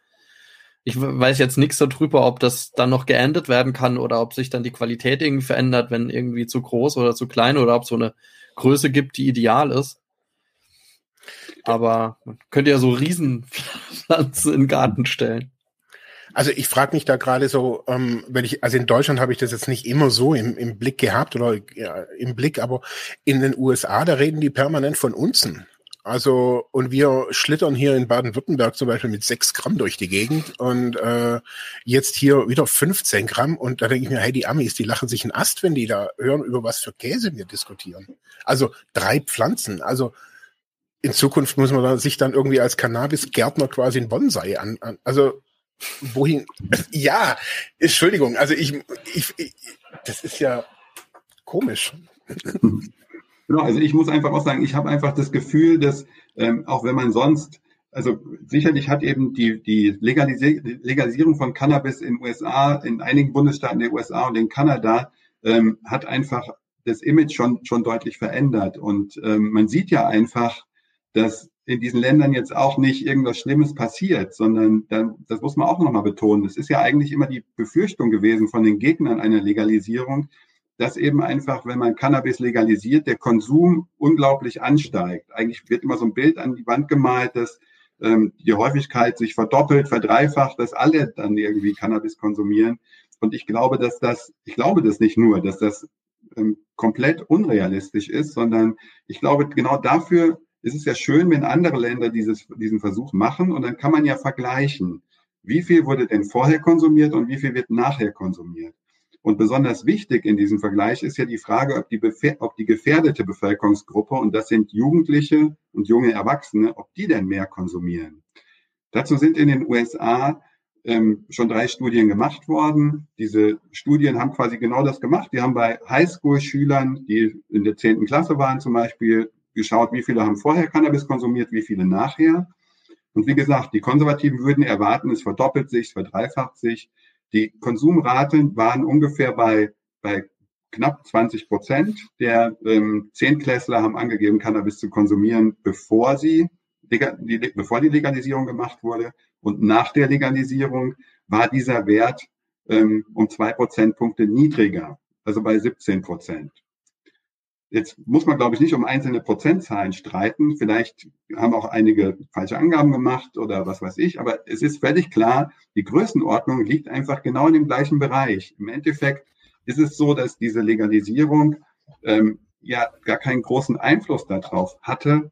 S2: Ich weiß jetzt nichts darüber, ob das dann noch geändert werden kann oder ob sich dann die Qualität irgendwie verändert, wenn irgendwie zu groß oder zu klein oder ob es so eine Größe gibt, die ideal ist. Aber man könnte ja so Riesenpflanzen in den Garten stellen.
S1: Also ich frage mich da gerade so, ähm, wenn ich, also in Deutschland habe ich das jetzt nicht immer so im, im Blick gehabt oder ja, im Blick, aber in den USA, da reden die permanent von Unzen. Also, und wir schlittern hier in Baden-Württemberg zum Beispiel mit sechs Gramm durch die Gegend und äh, jetzt hier wieder 15 Gramm. Und da denke ich mir, hey, die Amis, die lachen sich einen Ast, wenn die da hören, über was für Käse wir diskutieren. Also drei Pflanzen. Also in Zukunft muss man sich dann irgendwie als Cannabis-Gärtner quasi ein Bonsai an, an. Also wohin? Ja, Entschuldigung. Also ich, ich, ich das ist ja komisch.
S3: Genau, also ich muss einfach auch sagen, ich habe einfach das Gefühl, dass ähm, auch wenn man sonst, also sicherlich hat eben die, die Legalisi Legalisierung von Cannabis in USA, in einigen Bundesstaaten der USA und in Kanada, ähm, hat einfach das Image schon, schon deutlich verändert. Und ähm, man sieht ja einfach, dass in diesen Ländern jetzt auch nicht irgendwas Schlimmes passiert, sondern dann, das muss man auch nochmal betonen. Es ist ja eigentlich immer die Befürchtung gewesen von den Gegnern einer Legalisierung, dass eben einfach, wenn man Cannabis legalisiert, der Konsum unglaublich ansteigt. Eigentlich wird immer so ein Bild an die Wand gemalt, dass ähm, die Häufigkeit sich verdoppelt, verdreifacht, dass alle dann irgendwie Cannabis konsumieren. Und ich glaube, dass das, ich glaube das nicht nur, dass das ähm, komplett unrealistisch ist, sondern ich glaube, genau dafür ist es ja schön, wenn andere Länder dieses, diesen Versuch machen und dann kann man ja vergleichen, wie viel wurde denn vorher konsumiert und wie viel wird nachher konsumiert. Und besonders wichtig in diesem Vergleich ist ja die Frage, ob die, ob die gefährdete Bevölkerungsgruppe, und das sind Jugendliche und junge Erwachsene, ob die denn mehr konsumieren. Dazu sind in den USA ähm, schon drei Studien gemacht worden. Diese Studien haben quasi genau das gemacht. Die haben bei Highschool-Schülern, die in der zehnten Klasse waren zum Beispiel, geschaut, wie viele haben vorher Cannabis konsumiert, wie viele nachher. Und wie gesagt, die Konservativen würden erwarten, es verdoppelt sich, es verdreifacht sich. Die Konsumraten waren ungefähr bei, bei knapp 20 Prozent. Der ähm, Zehntklässler haben angegeben, Cannabis zu konsumieren, bevor sie bevor die Legalisierung gemacht wurde. Und nach der Legalisierung war dieser Wert ähm, um zwei Prozentpunkte niedriger, also bei 17 Prozent. Jetzt muss man, glaube ich, nicht um einzelne Prozentzahlen streiten. Vielleicht haben auch einige falsche Angaben gemacht oder was weiß ich. Aber es ist völlig klar, die Größenordnung liegt einfach genau in dem gleichen Bereich. Im Endeffekt ist es so, dass diese Legalisierung ähm, ja gar keinen großen Einfluss darauf hatte,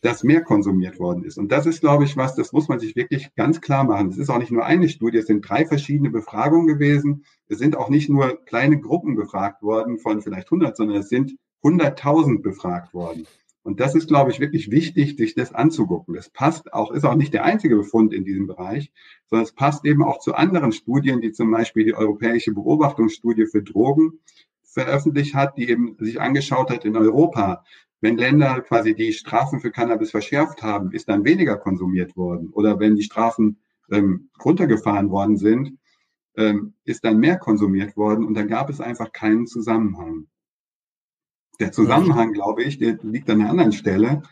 S3: dass mehr konsumiert worden ist. Und das ist, glaube ich, was, das muss man sich wirklich ganz klar machen. Es ist auch nicht nur eine Studie, es sind drei verschiedene Befragungen gewesen. Es sind auch nicht nur kleine Gruppen befragt worden von vielleicht 100, sondern es sind 100.000 befragt worden. Und das ist, glaube ich, wirklich wichtig, sich das anzugucken. Das passt auch, ist auch nicht der einzige Befund in diesem Bereich, sondern es passt eben auch zu anderen Studien, die zum Beispiel die Europäische Beobachtungsstudie für Drogen veröffentlicht hat, die eben sich angeschaut hat in Europa. Wenn Länder quasi die Strafen für Cannabis verschärft haben, ist dann weniger konsumiert worden. Oder wenn die Strafen ähm, runtergefahren worden sind, ähm, ist dann mehr konsumiert worden. Und da gab es einfach keinen Zusammenhang. Der Zusammenhang, glaube ich, der liegt an einer anderen Stelle.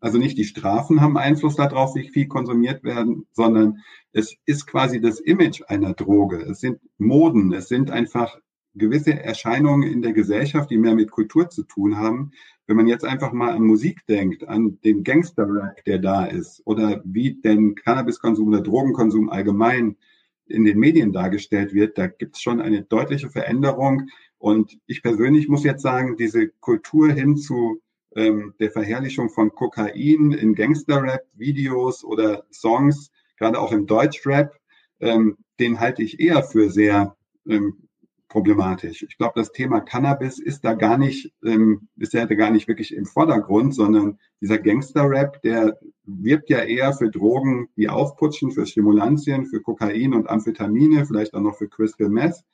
S3: Also nicht die Strafen haben Einfluss darauf, wie viel konsumiert werden, sondern es ist quasi das Image einer Droge. Es sind Moden, es sind einfach gewisse Erscheinungen in der Gesellschaft, die mehr mit Kultur zu tun haben. Wenn man jetzt einfach mal an Musik denkt, an den Gangster-Rap, der da ist, oder wie denn Cannabiskonsum oder Drogenkonsum allgemein in den Medien dargestellt wird, da gibt es schon eine deutliche Veränderung und ich persönlich muss jetzt sagen, diese Kultur hin zu ähm, der Verherrlichung von Kokain in Gangster-Rap-Videos oder Songs, gerade auch im Deutsch-Rap, ähm, den halte ich eher für sehr ähm, problematisch. Ich glaube, das Thema Cannabis ist da gar nicht, ähm, bisher gar nicht wirklich im Vordergrund, sondern dieser Gangster-Rap, der wirbt ja eher für Drogen, die aufputschen, für Stimulantien, für Kokain und Amphetamine, vielleicht auch noch für Crystal Meth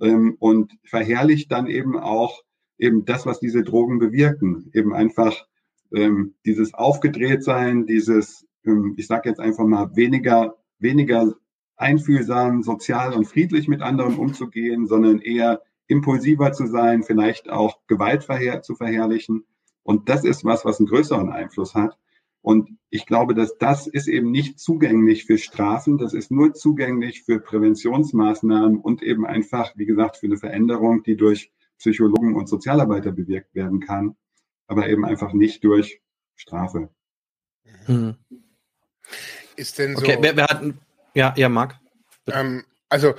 S3: ähm, und verherrlicht dann eben auch eben das, was diese Drogen bewirken. Eben einfach ähm, dieses Aufgedrehtsein, dieses, ähm, ich sage jetzt einfach mal, weniger, weniger einfühlsam, sozial und friedlich mit anderen umzugehen, sondern eher impulsiver zu sein, vielleicht auch Gewalt verher zu verherrlichen. Und das ist was, was einen größeren Einfluss hat. Und ich glaube, dass das ist eben nicht zugänglich für Strafen, das ist nur zugänglich für Präventionsmaßnahmen und eben einfach, wie gesagt, für eine Veränderung, die durch Psychologen und Sozialarbeiter bewirkt werden kann, aber eben einfach nicht durch Strafe.
S2: Hm. Ist denn so. Okay, wer, wer hat. Ja, ja, Marc.
S1: Ähm, also,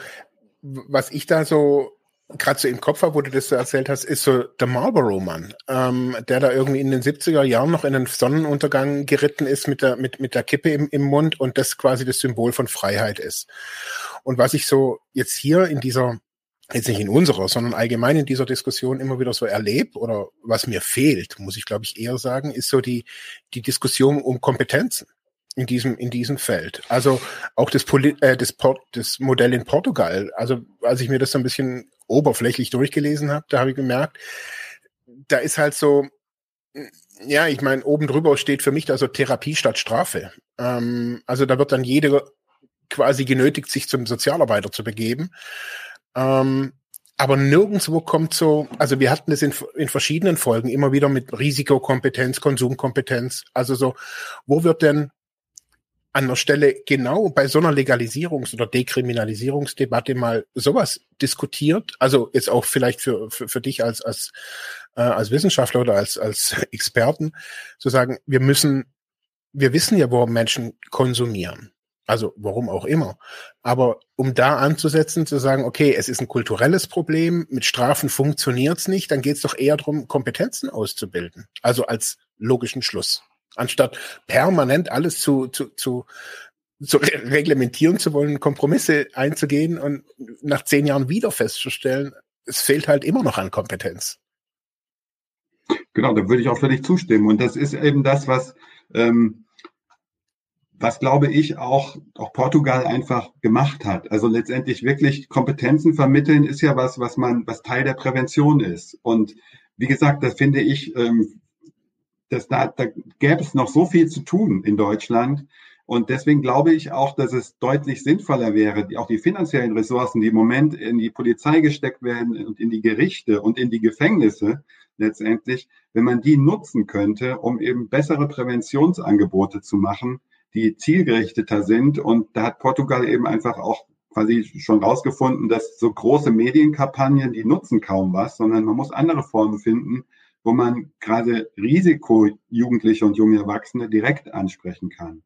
S1: was ich da so gerade so im Kopf habe, wo du das so erzählt hast, ist so der Marlboro-Mann, ähm, der da irgendwie in den 70er Jahren noch in den Sonnenuntergang geritten ist mit der, mit, mit der Kippe im, im Mund und das quasi das Symbol von Freiheit ist. Und was ich so jetzt hier in dieser, jetzt nicht in unserer, sondern allgemein in dieser Diskussion immer wieder so erlebe oder was mir fehlt, muss ich glaube ich eher sagen, ist so die, die Diskussion um Kompetenzen in diesem in diesem Feld. Also auch das, Poli äh, das, Port das Modell in Portugal. Also als ich mir das so ein bisschen oberflächlich durchgelesen habe, da habe ich gemerkt, da ist halt so, ja, ich meine, oben drüber steht für mich da so Therapie statt Strafe. Ähm, also da wird dann jeder quasi genötigt, sich zum Sozialarbeiter zu begeben. Ähm, aber nirgendwo kommt so, also wir hatten es in, in verschiedenen Folgen immer wieder mit Risikokompetenz, Konsumkompetenz, also so, wo wird denn an der Stelle genau bei so einer Legalisierungs- oder Dekriminalisierungsdebatte mal sowas diskutiert? Also jetzt auch vielleicht für, für, für dich als, als, äh, als Wissenschaftler oder als, als Experten zu sagen, wir müssen, wir wissen ja, warum Menschen konsumieren. Also warum auch immer. Aber um da anzusetzen, zu sagen, okay, es ist ein kulturelles Problem, mit Strafen funktioniert's nicht, dann geht's doch eher darum, Kompetenzen auszubilden. Also als logischen Schluss anstatt permanent alles zu, zu, zu, zu reglementieren zu wollen, Kompromisse einzugehen und nach zehn Jahren wieder festzustellen, es fehlt halt immer noch an Kompetenz.
S3: Genau, da würde ich auch völlig zustimmen. Und das ist eben das, was, ähm, was glaube ich auch, auch Portugal einfach gemacht hat. Also letztendlich wirklich Kompetenzen vermitteln ist ja was, was man, was Teil der Prävention ist. Und wie gesagt, das finde ich, ähm, dass da, da gäbe es noch so viel zu tun in Deutschland. Und deswegen glaube ich auch, dass es deutlich sinnvoller wäre, auch die finanziellen Ressourcen, die im Moment in die Polizei gesteckt werden und in die Gerichte und in die Gefängnisse letztendlich, wenn man die nutzen könnte, um eben bessere Präventionsangebote zu machen, die zielgerichteter sind. Und da hat Portugal eben einfach auch quasi schon rausgefunden, dass so große Medienkampagnen, die nutzen kaum was, sondern man muss andere Formen finden, wo man gerade Risikojugendliche und junge Erwachsene direkt ansprechen kann.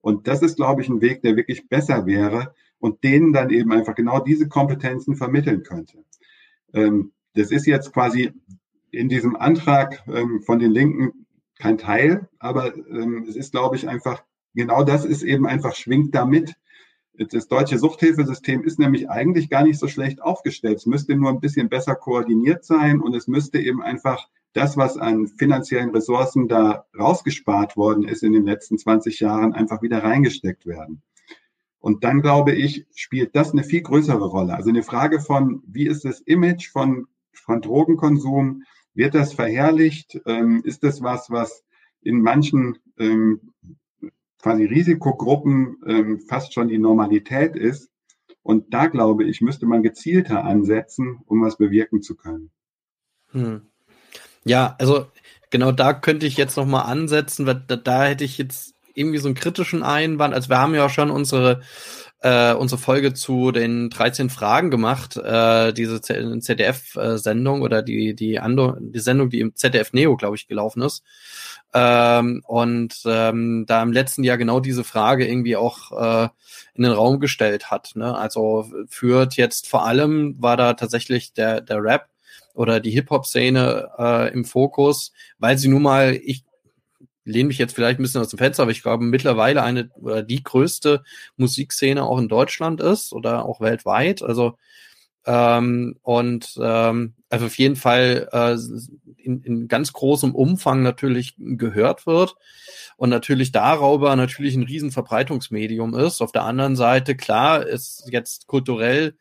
S3: Und das ist, glaube ich, ein Weg, der wirklich besser wäre und denen dann eben einfach genau diese Kompetenzen vermitteln könnte. Ähm, das ist jetzt quasi in diesem Antrag ähm, von den Linken kein Teil, aber ähm, es ist, glaube ich, einfach, genau das ist eben einfach, schwingt damit. Das deutsche Suchthilfesystem ist nämlich eigentlich gar nicht so schlecht aufgestellt. Es müsste nur ein bisschen besser koordiniert sein und es müsste eben einfach das, was an finanziellen Ressourcen da rausgespart worden ist in den letzten 20 Jahren, einfach wieder reingesteckt werden. Und dann glaube ich, spielt das eine viel größere Rolle. Also eine Frage von, wie ist das Image von, von Drogenkonsum? Wird das verherrlicht? Ähm, ist das was, was in manchen ähm, quasi Risikogruppen ähm, fast schon die Normalität ist? Und da glaube ich, müsste man gezielter ansetzen, um was bewirken zu können.
S2: Hm. Ja, also genau da könnte ich jetzt noch mal ansetzen, weil da, da hätte ich jetzt irgendwie so einen kritischen Einwand. Also wir haben ja schon unsere äh, unsere Folge zu den 13 Fragen gemacht, äh, diese ZDF-Sendung oder die die, Ando die Sendung, die im ZDF Neo, glaube ich, gelaufen ist. Ähm, und ähm, da im letzten Jahr genau diese Frage irgendwie auch äh, in den Raum gestellt hat. Ne? Also führt jetzt vor allem war da tatsächlich der der Rap oder die Hip-Hop-Szene äh, im Fokus, weil sie nun mal, ich lehne mich jetzt vielleicht ein bisschen aus dem Fenster, aber ich glaube mittlerweile eine oder die größte Musikszene auch in Deutschland ist oder auch weltweit. Also ähm, und ähm, also auf jeden Fall äh, in, in ganz großem Umfang natürlich gehört wird und natürlich darüber natürlich ein Riesenverbreitungsmedium ist. Auf der anderen Seite, klar, ist jetzt kulturell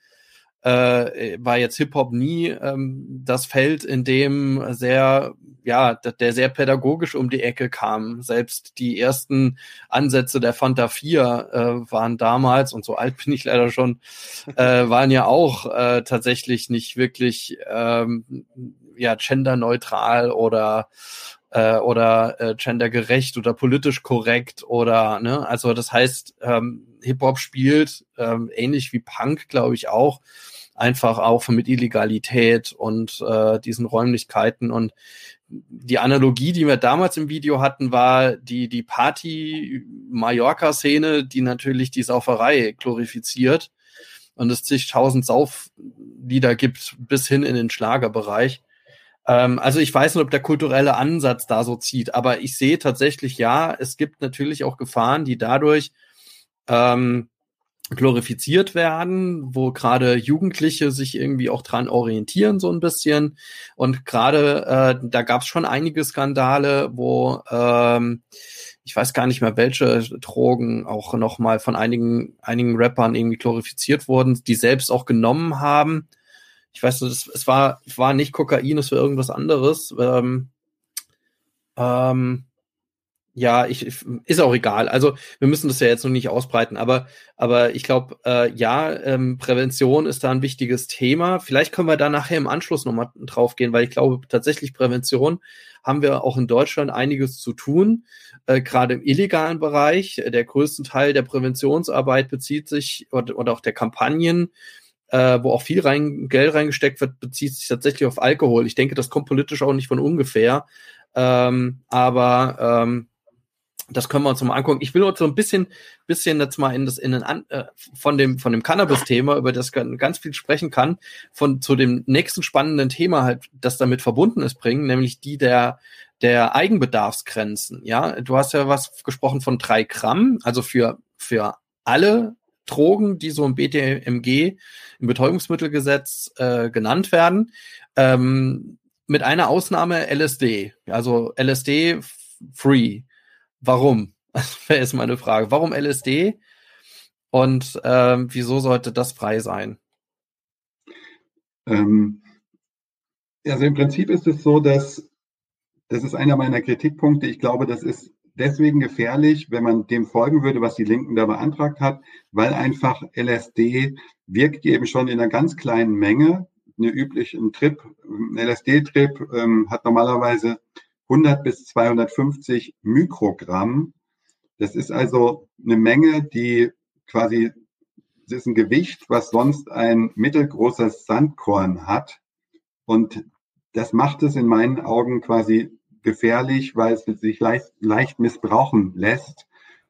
S2: äh, war jetzt Hip-Hop nie ähm, das Feld, in dem sehr, ja, der sehr pädagogisch um die Ecke kam. Selbst die ersten Ansätze der Fanta 4 äh, waren damals, und so alt bin ich leider schon, äh, waren ja auch äh, tatsächlich nicht wirklich ähm, ja, genderneutral oder äh, oder äh, gendergerecht oder politisch korrekt oder ne, also das heißt, ähm, Hip-Hop spielt ähm, ähnlich wie Punk, glaube ich auch, einfach auch mit Illegalität und äh, diesen Räumlichkeiten und die Analogie, die wir damals im Video hatten, war die, die Party-Mallorca-Szene, die natürlich die Sauferei glorifiziert und es zigtausend Sauflieder gibt bis hin in den Schlagerbereich. Ähm, also ich weiß nicht, ob der kulturelle Ansatz da so zieht, aber ich sehe tatsächlich ja, es gibt natürlich auch Gefahren, die dadurch ähm, glorifiziert werden, wo gerade Jugendliche sich irgendwie auch dran orientieren so ein bisschen. Und gerade äh, da gab es schon einige Skandale, wo ähm, ich weiß gar nicht mehr, welche Drogen auch noch mal von einigen einigen Rappern irgendwie glorifiziert wurden, die selbst auch genommen haben. Ich weiß nicht, es, war war nicht Kokain, es war irgendwas anderes. Ähm, ähm, ja, ich, ist auch egal. Also wir müssen das ja jetzt noch nicht ausbreiten, aber, aber ich glaube, äh, ja, ähm, Prävention ist da ein wichtiges Thema. Vielleicht können wir da nachher im Anschluss nochmal drauf gehen, weil ich glaube, tatsächlich Prävention haben wir auch in Deutschland einiges zu tun, äh, gerade im illegalen Bereich. Der größte Teil der Präventionsarbeit bezieht sich oder, oder auch der Kampagnen äh, wo auch viel rein, Geld reingesteckt wird, bezieht sich tatsächlich auf Alkohol. Ich denke, das kommt politisch auch nicht von ungefähr. Ähm, aber ähm, das können wir uns mal angucken. Ich will uns so ein bisschen, bisschen jetzt mal in das, in den, äh, von dem, von dem Cannabis-Thema, über das ganz viel sprechen kann, von, zu dem nächsten spannenden Thema halt, das damit verbunden ist, bringen, nämlich die der, der Eigenbedarfsgrenzen. Ja, du hast ja was gesprochen von drei Gramm, also für, für alle Drogen, die so im BTMG, im Betäubungsmittelgesetz äh, genannt werden. Ähm, mit einer Ausnahme LSD, also LSD free. Warum? Das wäre jetzt meine Frage. Warum LSD? Und ähm, wieso sollte das frei sein?
S3: Ähm, also im Prinzip ist es so, dass das ist einer meiner Kritikpunkte. Ich glaube, das ist deswegen gefährlich, wenn man dem folgen würde, was die Linken da beantragt hat, weil einfach LSD wirkt eben schon in einer ganz kleinen Menge. Eine übliche Trip, ein LSD-Trip ähm, hat normalerweise 100 bis 250 Mikrogramm. Das ist also eine Menge, die quasi, das ist ein Gewicht, was sonst ein mittelgroßes Sandkorn hat. Und das macht es in meinen Augen quasi gefährlich, weil es sich leicht, leicht missbrauchen lässt,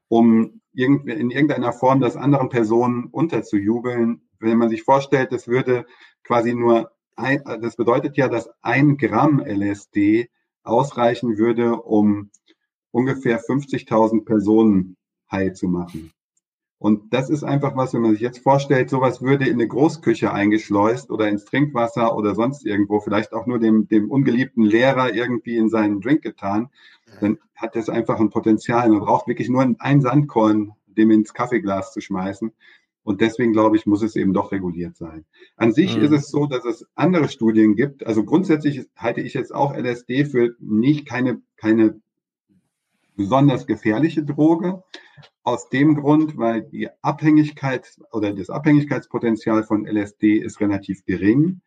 S3: um in irgendeiner Form das anderen Personen unterzujubeln. Wenn man sich vorstellt, das würde quasi nur ein, das bedeutet ja, dass ein Gramm LSD ausreichen würde, um ungefähr 50.000 Personen heil zu machen. Und das ist einfach was, wenn man sich jetzt vorstellt, sowas würde in eine Großküche eingeschleust oder ins Trinkwasser oder sonst irgendwo, vielleicht auch nur dem, dem ungeliebten Lehrer irgendwie in seinen Drink getan, dann hat das einfach ein Potenzial. Man braucht wirklich nur ein Sandkorn, dem ins Kaffeeglas zu schmeißen. Und deswegen glaube ich, muss es eben doch reguliert sein. An sich mhm. ist es so, dass es andere Studien gibt. Also grundsätzlich halte ich jetzt auch LSD für nicht keine, keine besonders gefährliche Droge. Aus dem Grund, weil die Abhängigkeit oder das Abhängigkeitspotenzial von LSD ist relativ gering.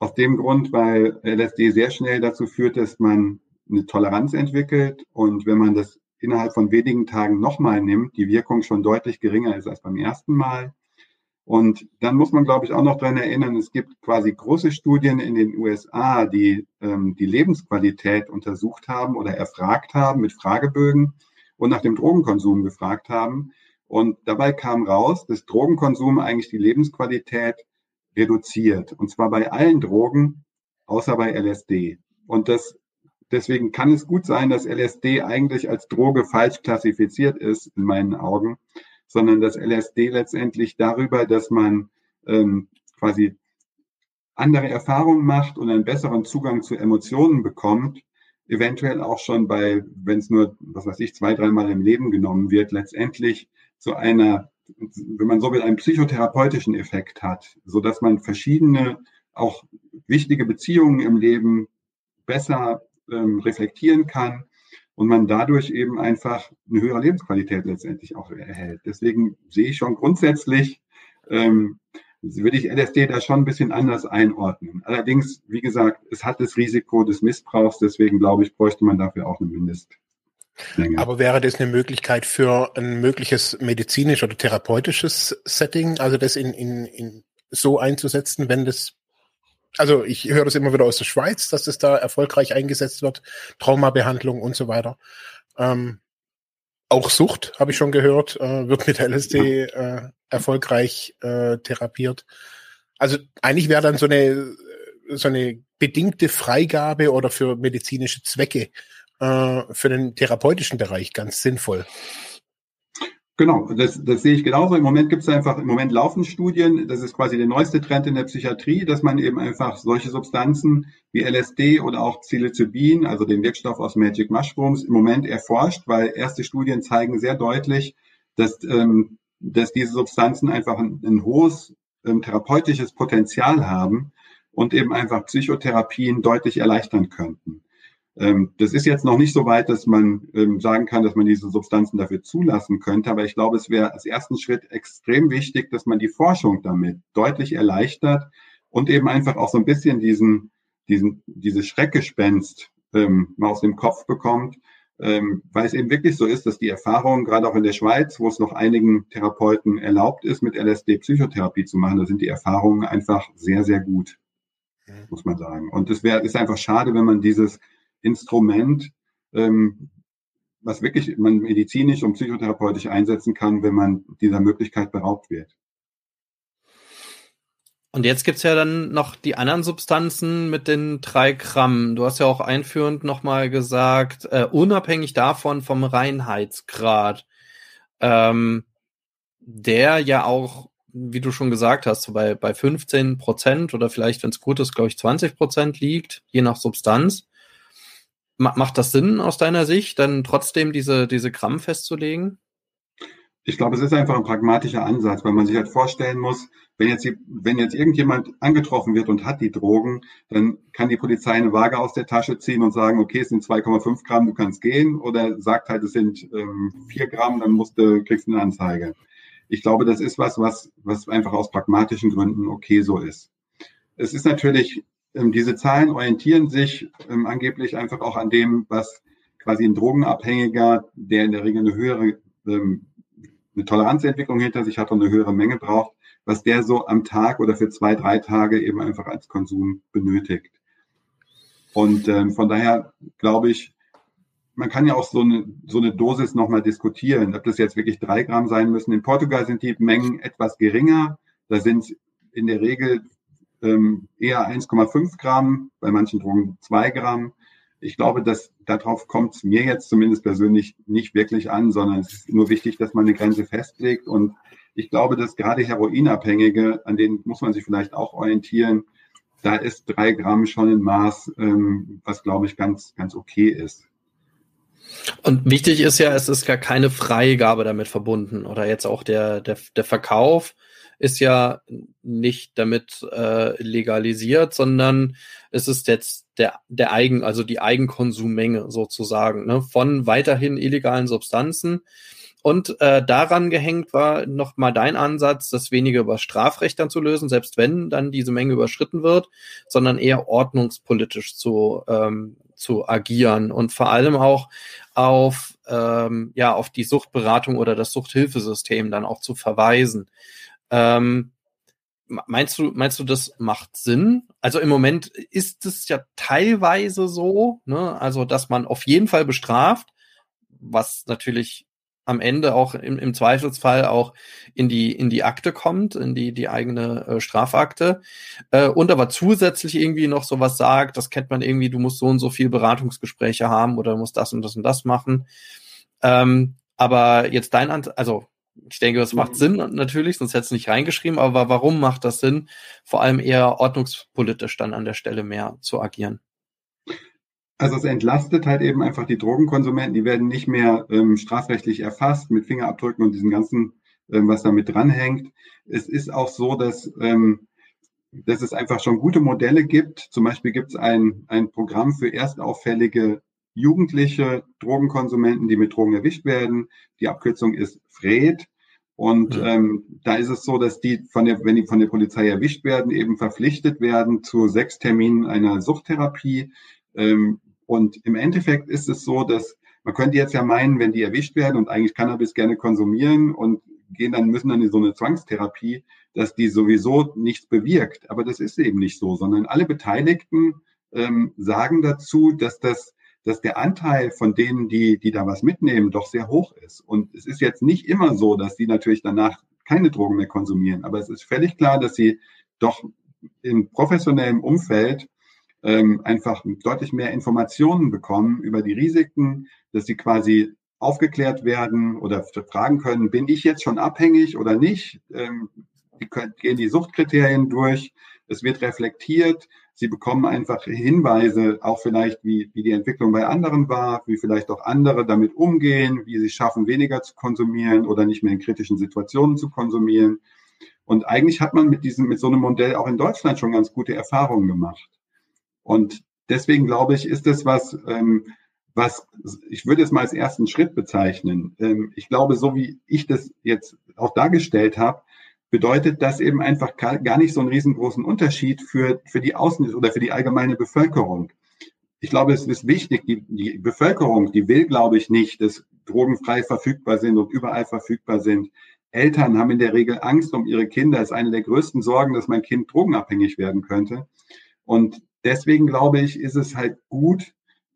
S3: Aus dem Grund, weil LSD sehr schnell dazu führt, dass man eine Toleranz entwickelt und wenn man das innerhalb von wenigen Tagen nochmal nimmt, die Wirkung schon deutlich geringer ist als beim ersten Mal. Und dann muss man, glaube ich, auch noch dran erinnern, es gibt quasi große Studien in den USA, die ähm, die Lebensqualität untersucht haben oder erfragt haben mit Fragebögen und nach dem Drogenkonsum gefragt haben. Und dabei kam raus, dass Drogenkonsum eigentlich die Lebensqualität reduziert. Und zwar bei allen Drogen, außer bei LSD. Und das deswegen kann es gut sein, dass LSD eigentlich als Droge falsch klassifiziert ist, in meinen Augen, sondern dass LSD letztendlich darüber, dass man ähm, quasi andere Erfahrungen macht und einen besseren Zugang zu Emotionen bekommt, eventuell auch schon bei, wenn es nur, was weiß ich, zwei, dreimal im Leben genommen wird, letztendlich zu einer, wenn man so will, einen psychotherapeutischen Effekt hat, so dass man verschiedene, auch wichtige Beziehungen im Leben besser ähm, reflektieren kann und man dadurch eben einfach eine höhere Lebensqualität letztendlich auch erhält. Deswegen sehe ich schon grundsätzlich, ähm, würde ich LSD da schon ein bisschen anders einordnen. Allerdings, wie gesagt, es hat das Risiko des Missbrauchs, deswegen glaube ich, bräuchte man dafür auch eine Mindestmenge.
S1: Aber wäre das eine Möglichkeit für ein mögliches medizinisch oder therapeutisches Setting, also das in, in, in so einzusetzen, wenn das also ich höre das immer wieder aus der Schweiz, dass es da erfolgreich eingesetzt wird, Traumabehandlung und so weiter. Ähm, auch Sucht, habe ich schon gehört, äh, wird mit LSD äh, erfolgreich äh, therapiert. Also eigentlich wäre dann so eine so eine bedingte Freigabe oder für medizinische Zwecke äh, für den therapeutischen Bereich ganz sinnvoll.
S3: Genau, das, das sehe ich genauso. Im Moment gibt es einfach, im Moment laufen Studien, das ist quasi der neueste Trend in der Psychiatrie, dass man eben einfach solche Substanzen wie LSD oder auch Psilocybin, also den Wirkstoff aus Magic Mushrooms, im Moment erforscht, weil erste Studien zeigen sehr deutlich, dass, ähm, dass diese Substanzen einfach ein, ein hohes ähm, therapeutisches Potenzial haben und eben einfach Psychotherapien deutlich erleichtern könnten. Ähm, das ist jetzt noch nicht so weit, dass man ähm, sagen kann, dass man diese Substanzen dafür zulassen könnte. Aber ich glaube, es wäre als ersten Schritt extrem wichtig, dass man die Forschung damit deutlich erleichtert und eben einfach auch so ein bisschen diesen, diesen, dieses Schreckgespenst ähm, mal aus dem Kopf bekommt. Ähm, weil es eben wirklich so ist, dass die Erfahrung, gerade auch in der Schweiz, wo es noch einigen Therapeuten erlaubt ist, mit LSD Psychotherapie zu machen, da sind die Erfahrungen einfach sehr, sehr gut, muss man sagen. Und es wäre, ist einfach schade, wenn man dieses Instrument, ähm, was wirklich man medizinisch und psychotherapeutisch einsetzen kann, wenn man dieser Möglichkeit beraubt wird.
S2: Und jetzt gibt's ja dann noch die anderen Substanzen mit den drei Gramm. Du hast ja auch einführend nochmal gesagt, äh, unabhängig davon vom Reinheitsgrad, ähm, der ja auch, wie du schon gesagt hast, so bei, bei 15 Prozent oder vielleicht, wenn es gut ist, glaube ich, 20 Prozent liegt, je nach Substanz. Macht das Sinn aus deiner Sicht, dann trotzdem diese, diese Gramm festzulegen?
S3: Ich glaube, es ist einfach ein pragmatischer Ansatz, weil man sich halt vorstellen muss, wenn jetzt, wenn jetzt irgendjemand angetroffen wird und hat die Drogen, dann kann die Polizei eine Waage aus der Tasche ziehen und sagen, okay, es sind 2,5 Gramm, du kannst gehen, oder sagt halt, es sind ähm, 4 Gramm, dann musst du, kriegst du eine Anzeige. Ich glaube, das ist was, was, was einfach aus pragmatischen Gründen okay so ist. Es ist natürlich diese Zahlen orientieren sich ähm, angeblich einfach auch an dem, was quasi ein Drogenabhängiger, der in der Regel eine höhere ähm, eine Toleranzentwicklung hinter sich hat und eine höhere Menge braucht, was der so am Tag oder für zwei, drei Tage eben einfach als Konsum benötigt. Und ähm, von daher glaube ich, man kann ja auch so eine, so eine Dosis nochmal diskutieren, ob das jetzt wirklich drei Gramm sein müssen. In Portugal sind die Mengen etwas geringer. Da sind in der Regel ähm, eher 1,5 Gramm, bei manchen Drogen 2 Gramm. Ich glaube, dass darauf kommt es mir jetzt zumindest persönlich nicht wirklich an, sondern es ist nur wichtig, dass man eine Grenze festlegt. Und ich glaube, dass gerade Heroinabhängige, an denen muss man sich vielleicht auch orientieren, da ist drei Gramm schon ein Maß, ähm, was glaube ich ganz, ganz okay ist.
S2: Und wichtig ist ja, es ist gar keine Freigabe damit verbunden oder jetzt auch der, der, der Verkauf ist ja nicht damit äh, legalisiert, sondern es ist jetzt der, der Eigen, also die Eigenkonsummenge sozusagen, ne, von weiterhin illegalen Substanzen. Und äh, daran gehängt war noch mal dein Ansatz, das weniger über Strafrecht dann zu lösen, selbst wenn dann diese Menge überschritten wird, sondern eher ordnungspolitisch zu, ähm, zu agieren und vor allem auch auf, ähm, ja, auf die Suchtberatung oder das Suchthilfesystem dann auch zu verweisen. Ähm, meinst du, meinst du, das macht Sinn? Also im Moment ist es ja teilweise so, ne, also dass man auf jeden Fall bestraft, was natürlich am Ende auch im, im Zweifelsfall auch in die in die Akte kommt, in die die eigene äh, Strafakte äh, und aber zusätzlich irgendwie noch sowas sagt, das kennt man irgendwie, du musst so und so viel Beratungsgespräche haben oder musst das und das und das machen. Ähm, aber jetzt dein Ant also ich denke, das macht mhm. Sinn natürlich, sonst hätte es nicht reingeschrieben, aber warum macht das Sinn, vor allem eher ordnungspolitisch dann an der Stelle mehr zu agieren?
S3: Also es entlastet halt eben einfach die Drogenkonsumenten, die werden nicht mehr ähm, strafrechtlich erfasst mit Fingerabdrücken und diesem ganzen, ähm, was damit dranhängt. Es ist auch so, dass, ähm, dass es einfach schon gute Modelle gibt. Zum Beispiel gibt es ein, ein Programm für erstauffällige jugendliche Drogenkonsumenten, die mit Drogen erwischt werden. Die Abkürzung ist FRED. Und ja. ähm, da ist es so, dass die von der, wenn die von der Polizei erwischt werden, eben verpflichtet werden zu sechs Terminen einer Suchttherapie. Ähm, und im Endeffekt ist es so, dass man könnte jetzt ja meinen, wenn die erwischt werden und eigentlich Cannabis gerne konsumieren und gehen dann müssen dann in so eine Zwangstherapie, dass die sowieso nichts bewirkt. Aber das ist eben nicht so, sondern alle Beteiligten ähm, sagen dazu, dass das dass der Anteil von denen, die, die da was mitnehmen, doch sehr hoch ist. Und es ist jetzt nicht immer so, dass die natürlich danach keine Drogen mehr konsumieren. Aber es ist völlig klar, dass sie doch im professionellen Umfeld ähm, einfach deutlich mehr Informationen bekommen über die Risiken, dass sie quasi aufgeklärt werden oder fragen können, bin ich jetzt schon abhängig oder nicht? Ähm, die können, gehen die Suchtkriterien durch, es wird reflektiert, sie bekommen einfach Hinweise, auch vielleicht, wie, wie die Entwicklung bei anderen war, wie vielleicht auch andere damit umgehen, wie sie schaffen, weniger zu konsumieren oder nicht mehr in kritischen Situationen zu konsumieren. Und eigentlich hat man mit diesem, mit so einem Modell auch in Deutschland schon ganz gute Erfahrungen gemacht. Und deswegen glaube ich, ist es was, ähm, was ich würde es mal als ersten Schritt bezeichnen. Ähm, ich glaube, so wie ich das jetzt auch dargestellt habe, bedeutet das eben einfach gar nicht so einen riesengroßen Unterschied für, für die Außen- oder für die allgemeine Bevölkerung. Ich glaube, es ist wichtig, die, die Bevölkerung, die will, glaube ich, nicht, dass Drogen frei verfügbar sind und überall verfügbar sind. Eltern haben in der Regel Angst um ihre Kinder. Das ist eine der größten Sorgen, dass mein Kind drogenabhängig werden könnte. Und deswegen glaube ich, ist es halt gut,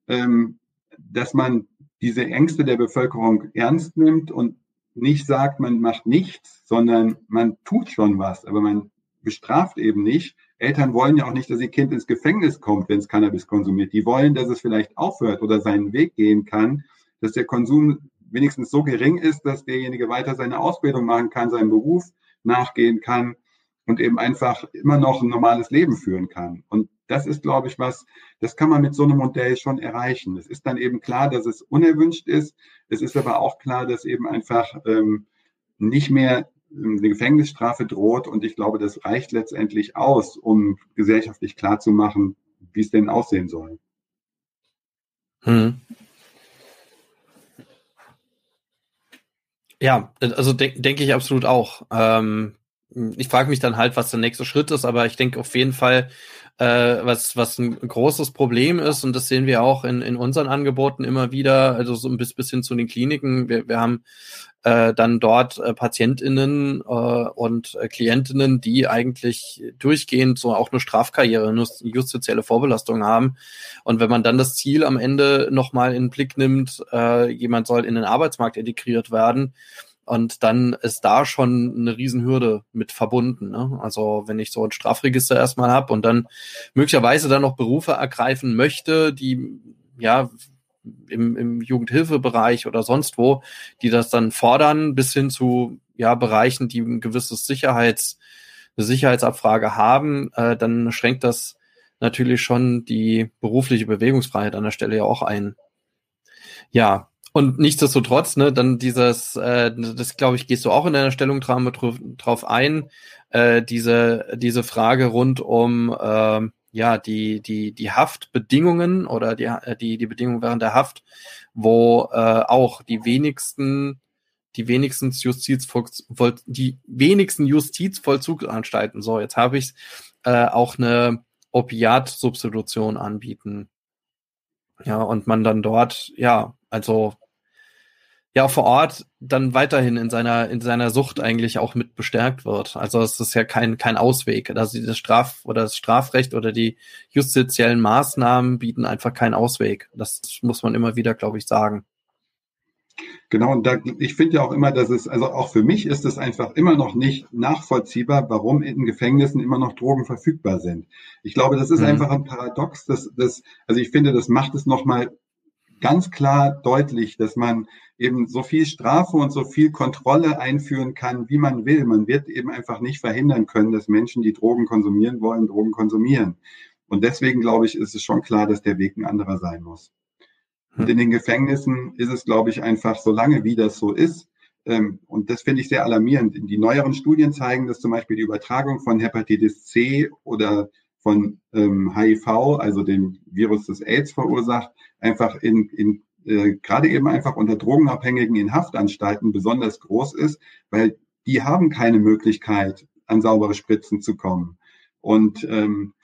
S3: ähm, dass man diese Ängste der Bevölkerung ernst nimmt und nicht sagt, man macht nichts, sondern man tut schon was, aber man bestraft eben nicht. Eltern wollen ja auch nicht, dass ihr Kind ins Gefängnis kommt, wenn es Cannabis konsumiert. Die wollen, dass es vielleicht aufhört oder seinen Weg gehen kann, dass der Konsum wenigstens so gering ist, dass derjenige weiter seine Ausbildung machen kann, seinen Beruf nachgehen kann und eben einfach immer noch ein normales Leben führen kann. Und das ist, glaube ich, was, das kann man mit so einem Modell schon erreichen. Es ist dann eben klar, dass es unerwünscht ist. Es ist aber auch klar, dass eben einfach ähm, nicht mehr ähm, eine Gefängnisstrafe droht. Und ich glaube, das reicht letztendlich aus, um gesellschaftlich klarzumachen, wie es denn aussehen soll. Hm.
S2: Ja, also denke denk ich absolut auch. Ähm, ich frage mich dann halt, was der nächste Schritt ist, aber ich denke auf jeden Fall, äh, was, was ein großes Problem ist, und das sehen wir auch in, in unseren Angeboten immer wieder, also so ein bisschen bis hin zu den Kliniken. Wir, wir haben äh, dann dort äh, PatientInnen äh, und äh, Klientinnen, die eigentlich durchgehend so auch eine Strafkarriere, eine justizielle Vorbelastung haben. Und wenn man dann das Ziel am Ende nochmal in den Blick nimmt, äh, jemand soll in den Arbeitsmarkt integriert werden, und dann ist da schon eine Riesenhürde mit verbunden. Ne? Also wenn ich so ein Strafregister erstmal habe und dann möglicherweise dann noch Berufe ergreifen möchte, die ja im, im Jugendhilfebereich oder sonst wo, die das dann fordern, bis hin zu ja Bereichen, die ein gewisses Sicherheits, eine Sicherheitsabfrage haben, äh, dann schränkt das natürlich schon die berufliche Bewegungsfreiheit an der Stelle ja auch ein. Ja, und nichtsdestotrotz, ne, dann dieses, äh, das glaube ich, gehst du auch in deiner Stellungnahme drauf, drauf ein, äh, diese, diese Frage rund um äh, ja die, die, die Haftbedingungen oder die, die, die Bedingungen während der Haft, wo äh, auch die wenigsten die wenigsten Justizvoll die wenigsten Justizvollzugsanstalten, so jetzt habe ich äh, auch eine Opiatsubstitution anbieten. Ja, und man dann dort, ja, also ja vor Ort dann weiterhin in seiner in seiner Sucht eigentlich auch mit bestärkt wird. Also es ist ja kein kein Ausweg. Also das Straf oder das Strafrecht oder die justiziellen Maßnahmen bieten einfach keinen Ausweg. Das muss man immer wieder, glaube ich, sagen.
S3: Genau, und da, ich finde ja auch immer, dass es, also auch für mich ist es einfach immer noch nicht nachvollziehbar, warum in Gefängnissen immer noch Drogen verfügbar sind. Ich glaube, das ist mhm. einfach ein Paradox, dass das, also ich finde, das macht es nochmal ganz klar deutlich, dass man eben so viel Strafe und so viel Kontrolle einführen kann, wie man will. Man wird eben einfach nicht verhindern können, dass Menschen, die Drogen konsumieren wollen, Drogen konsumieren. Und deswegen glaube ich, ist es schon klar, dass der Weg ein anderer sein muss. Und in den Gefängnissen ist es, glaube ich, einfach so lange, wie das so ist. Ähm, und das finde ich sehr alarmierend. Die neueren Studien zeigen, dass zum Beispiel die Übertragung von Hepatitis C oder von ähm, HIV, also dem Virus des AIDS verursacht, einfach in, in äh, gerade eben einfach unter Drogenabhängigen in Haftanstalten besonders groß ist, weil die haben keine Möglichkeit, an saubere Spritzen zu kommen. Und ähm,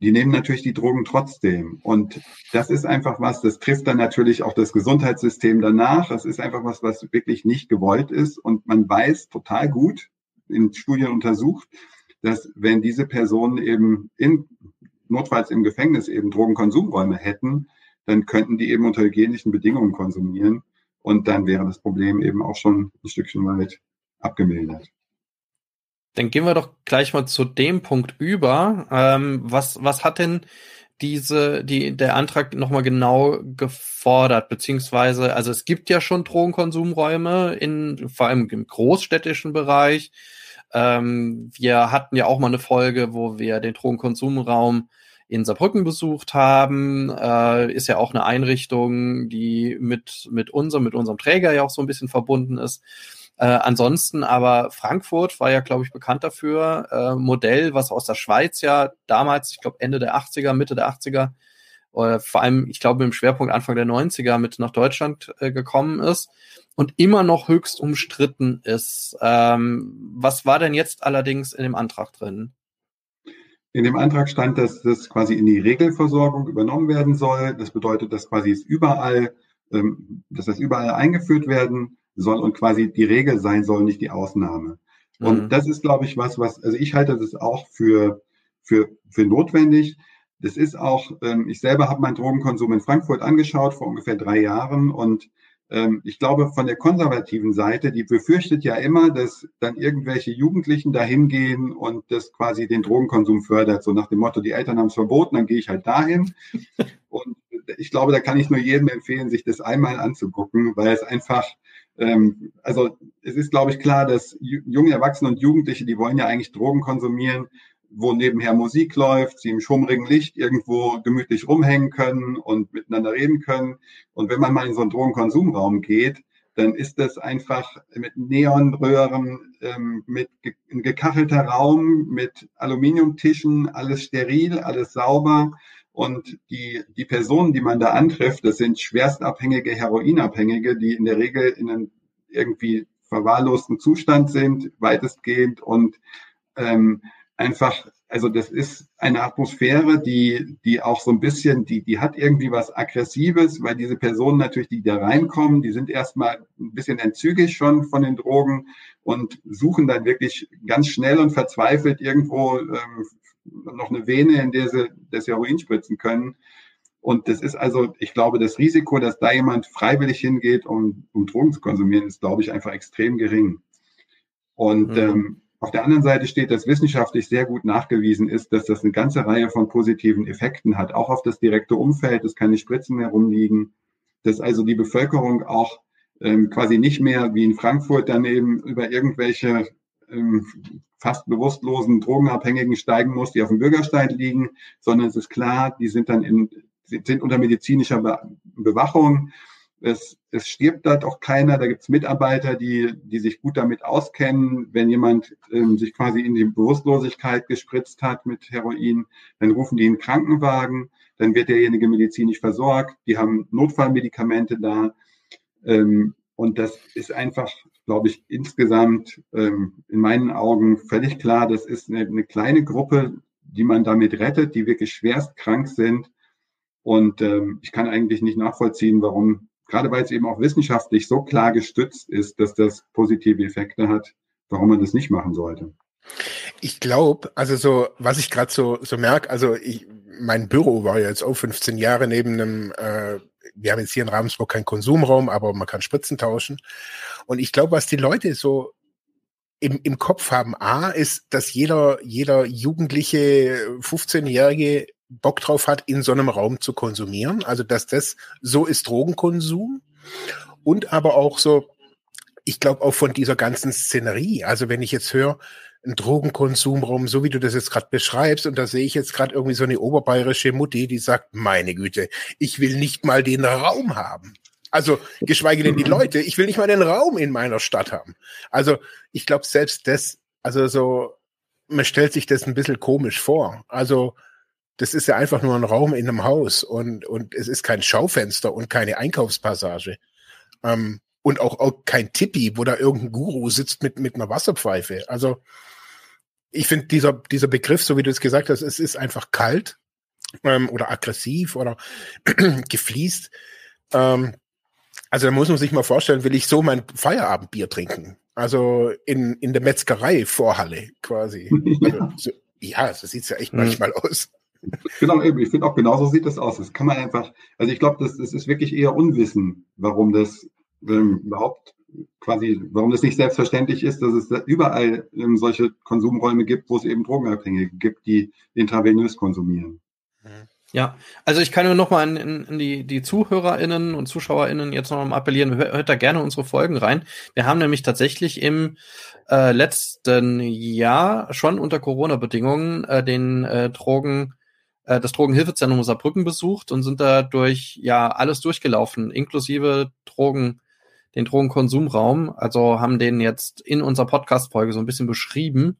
S3: die nehmen natürlich die Drogen trotzdem. Und das ist einfach was, das trifft dann natürlich auch das Gesundheitssystem danach. Das ist einfach was, was wirklich nicht gewollt ist. Und man weiß total gut, in Studien untersucht, dass wenn diese Personen eben in, notfalls im Gefängnis eben Drogenkonsumräume hätten, dann könnten die eben unter hygienischen Bedingungen konsumieren und dann wäre das Problem eben auch schon ein Stückchen weit abgemildert.
S2: Dann gehen wir doch gleich mal zu dem Punkt über. Ähm, was, was hat denn diese, die, der Antrag nochmal genau gefordert, beziehungsweise, also es gibt ja schon Drogenkonsumräume in, vor allem im großstädtischen Bereich. Ähm, wir hatten ja auch mal eine Folge, wo wir den Drogenkonsumraum in Saarbrücken besucht haben. Äh, ist ja auch eine Einrichtung, die mit, mit unserem, mit unserem Träger ja auch so ein bisschen verbunden ist. Äh, ansonsten aber Frankfurt war ja, glaube ich, bekannt dafür. Äh, Modell, was aus der Schweiz ja damals, ich glaube Ende der 80er, Mitte der 80er, oder vor allem, ich glaube, im Schwerpunkt Anfang der 90er mit nach Deutschland äh, gekommen ist und immer noch höchst umstritten ist. Ähm, was war denn jetzt allerdings in dem Antrag drin?
S3: In dem Antrag stand, dass das quasi in die Regelversorgung übernommen werden soll. Das bedeutet, dass quasi es überall, ähm, dass das überall eingeführt werden soll und quasi die Regel sein soll, nicht die Ausnahme. Mhm. Und das ist, glaube ich, was, was, also ich halte das auch für, für, für notwendig. Das ist auch, ähm, ich selber habe meinen Drogenkonsum in Frankfurt angeschaut vor ungefähr drei Jahren und ich glaube, von der konservativen Seite, die befürchtet ja immer, dass dann irgendwelche Jugendlichen dahin gehen und das quasi den Drogenkonsum fördert, so nach dem Motto, die Eltern haben es verboten, dann gehe ich halt dahin. Und ich glaube, da kann ich nur jedem empfehlen, sich das einmal anzugucken, weil es einfach, ähm, also es ist, glaube ich, klar, dass junge Erwachsene und Jugendliche, die wollen ja eigentlich Drogen konsumieren, wo nebenher Musik läuft, sie im schummrigen Licht irgendwo gemütlich rumhängen können und miteinander reden können. Und wenn man mal in so einen Drogenkonsumraum geht, dann ist das einfach mit Neonröhren, ähm, mit ge ein gekachelter Raum, mit Aluminiumtischen, alles steril, alles sauber. Und die, die Personen, die man da antrifft, das sind schwerstabhängige Heroinabhängige, die in der Regel in einem irgendwie verwahrlosten Zustand sind, weitestgehend und ähm, einfach, also das ist eine Atmosphäre, die, die auch so ein bisschen, die, die hat irgendwie was Aggressives, weil diese Personen natürlich, die da reinkommen, die sind erstmal ein bisschen entzügig schon von den Drogen und suchen dann wirklich ganz schnell und verzweifelt irgendwo ähm, noch eine Vene, in der sie das Heroin spritzen können. Und das ist also, ich glaube, das Risiko, dass da jemand freiwillig hingeht, um, um Drogen zu konsumieren, ist, glaube ich, einfach extrem gering. Und mhm. ähm, auf der anderen Seite steht, dass wissenschaftlich sehr gut nachgewiesen ist, dass das eine ganze Reihe von positiven Effekten hat, auch auf das direkte Umfeld. Es keine Spritzen mehr rumliegen, dass also die Bevölkerung auch ähm, quasi nicht mehr wie in Frankfurt daneben über irgendwelche ähm, fast bewusstlosen Drogenabhängigen steigen muss, die auf dem Bürgersteig liegen, sondern es ist klar, die sind dann in, sind unter medizinischer Be Bewachung es, es stirbt da doch keiner. Da gibt es Mitarbeiter, die, die sich gut damit auskennen. Wenn jemand ähm, sich quasi in die Bewusstlosigkeit gespritzt hat mit Heroin, dann rufen die einen Krankenwagen. Dann wird derjenige medizinisch versorgt. Die haben Notfallmedikamente da. Ähm, und das ist einfach, glaube ich, insgesamt ähm, in meinen Augen völlig klar. Das ist eine, eine kleine Gruppe, die man damit rettet, die wirklich schwerst krank sind. Und ähm, ich kann eigentlich nicht nachvollziehen, warum gerade weil es eben auch wissenschaftlich so klar gestützt ist, dass das positive Effekte hat, warum man das nicht machen sollte.
S1: Ich glaube, also so, was ich gerade so, so merke, also ich, mein Büro war ja jetzt auch 15 Jahre neben einem, äh, wir haben jetzt hier in Ravensburg keinen Konsumraum, aber man kann Spritzen tauschen. Und ich glaube, was die Leute so im, im Kopf haben, A, ist, dass jeder, jeder jugendliche 15-Jährige Bock drauf hat, in so einem Raum zu konsumieren. Also, dass das so ist Drogenkonsum. Und aber auch so, ich glaube auch von dieser ganzen Szenerie. Also, wenn ich jetzt höre, ein Drogenkonsumraum, so wie du das jetzt gerade beschreibst, und da sehe ich jetzt gerade irgendwie so eine oberbayerische Mutti, die sagt, meine Güte, ich will nicht mal den Raum haben. Also geschweige denn die Leute, ich will nicht mal den Raum in meiner Stadt haben. Also ich glaube selbst das, also so, man stellt sich das ein bisschen komisch vor. Also das ist ja einfach nur ein Raum in einem Haus und, und es ist kein Schaufenster und keine Einkaufspassage. Ähm, und auch, auch kein Tippi, wo da irgendein Guru sitzt mit, mit einer Wasserpfeife. Also ich finde dieser, dieser Begriff, so wie du es gesagt hast, es ist einfach kalt ähm, oder aggressiv oder gefliest. Ähm, also da muss man sich mal vorstellen, will ich so mein Feierabendbier trinken? Also in, in der Metzgerei Vorhalle quasi. Also, so, ja, so sieht's ja echt mhm. manchmal aus.
S3: Ich finde auch genauso sieht das aus. Das kann man einfach, also ich glaube, das, das ist wirklich eher Unwissen, warum das ähm, überhaupt quasi, warum das nicht selbstverständlich ist, dass es überall ähm, solche Konsumräume gibt, wo es eben Drogenabhängige gibt, die intravenös konsumieren.
S2: Ja, also ich kann nur nochmal an, an, an die, die ZuhörerInnen und ZuschauerInnen jetzt nochmal appellieren, hört, hört da gerne unsere Folgen rein. Wir haben nämlich tatsächlich im äh, letzten Jahr schon unter Corona-Bedingungen äh, den äh, Drogen, äh, das Drogenhilfezentrum Saarbrücken besucht und sind da durch ja alles durchgelaufen, inklusive Drogen, den Drogenkonsumraum. Also haben den jetzt in unserer Podcast-Folge so ein bisschen beschrieben.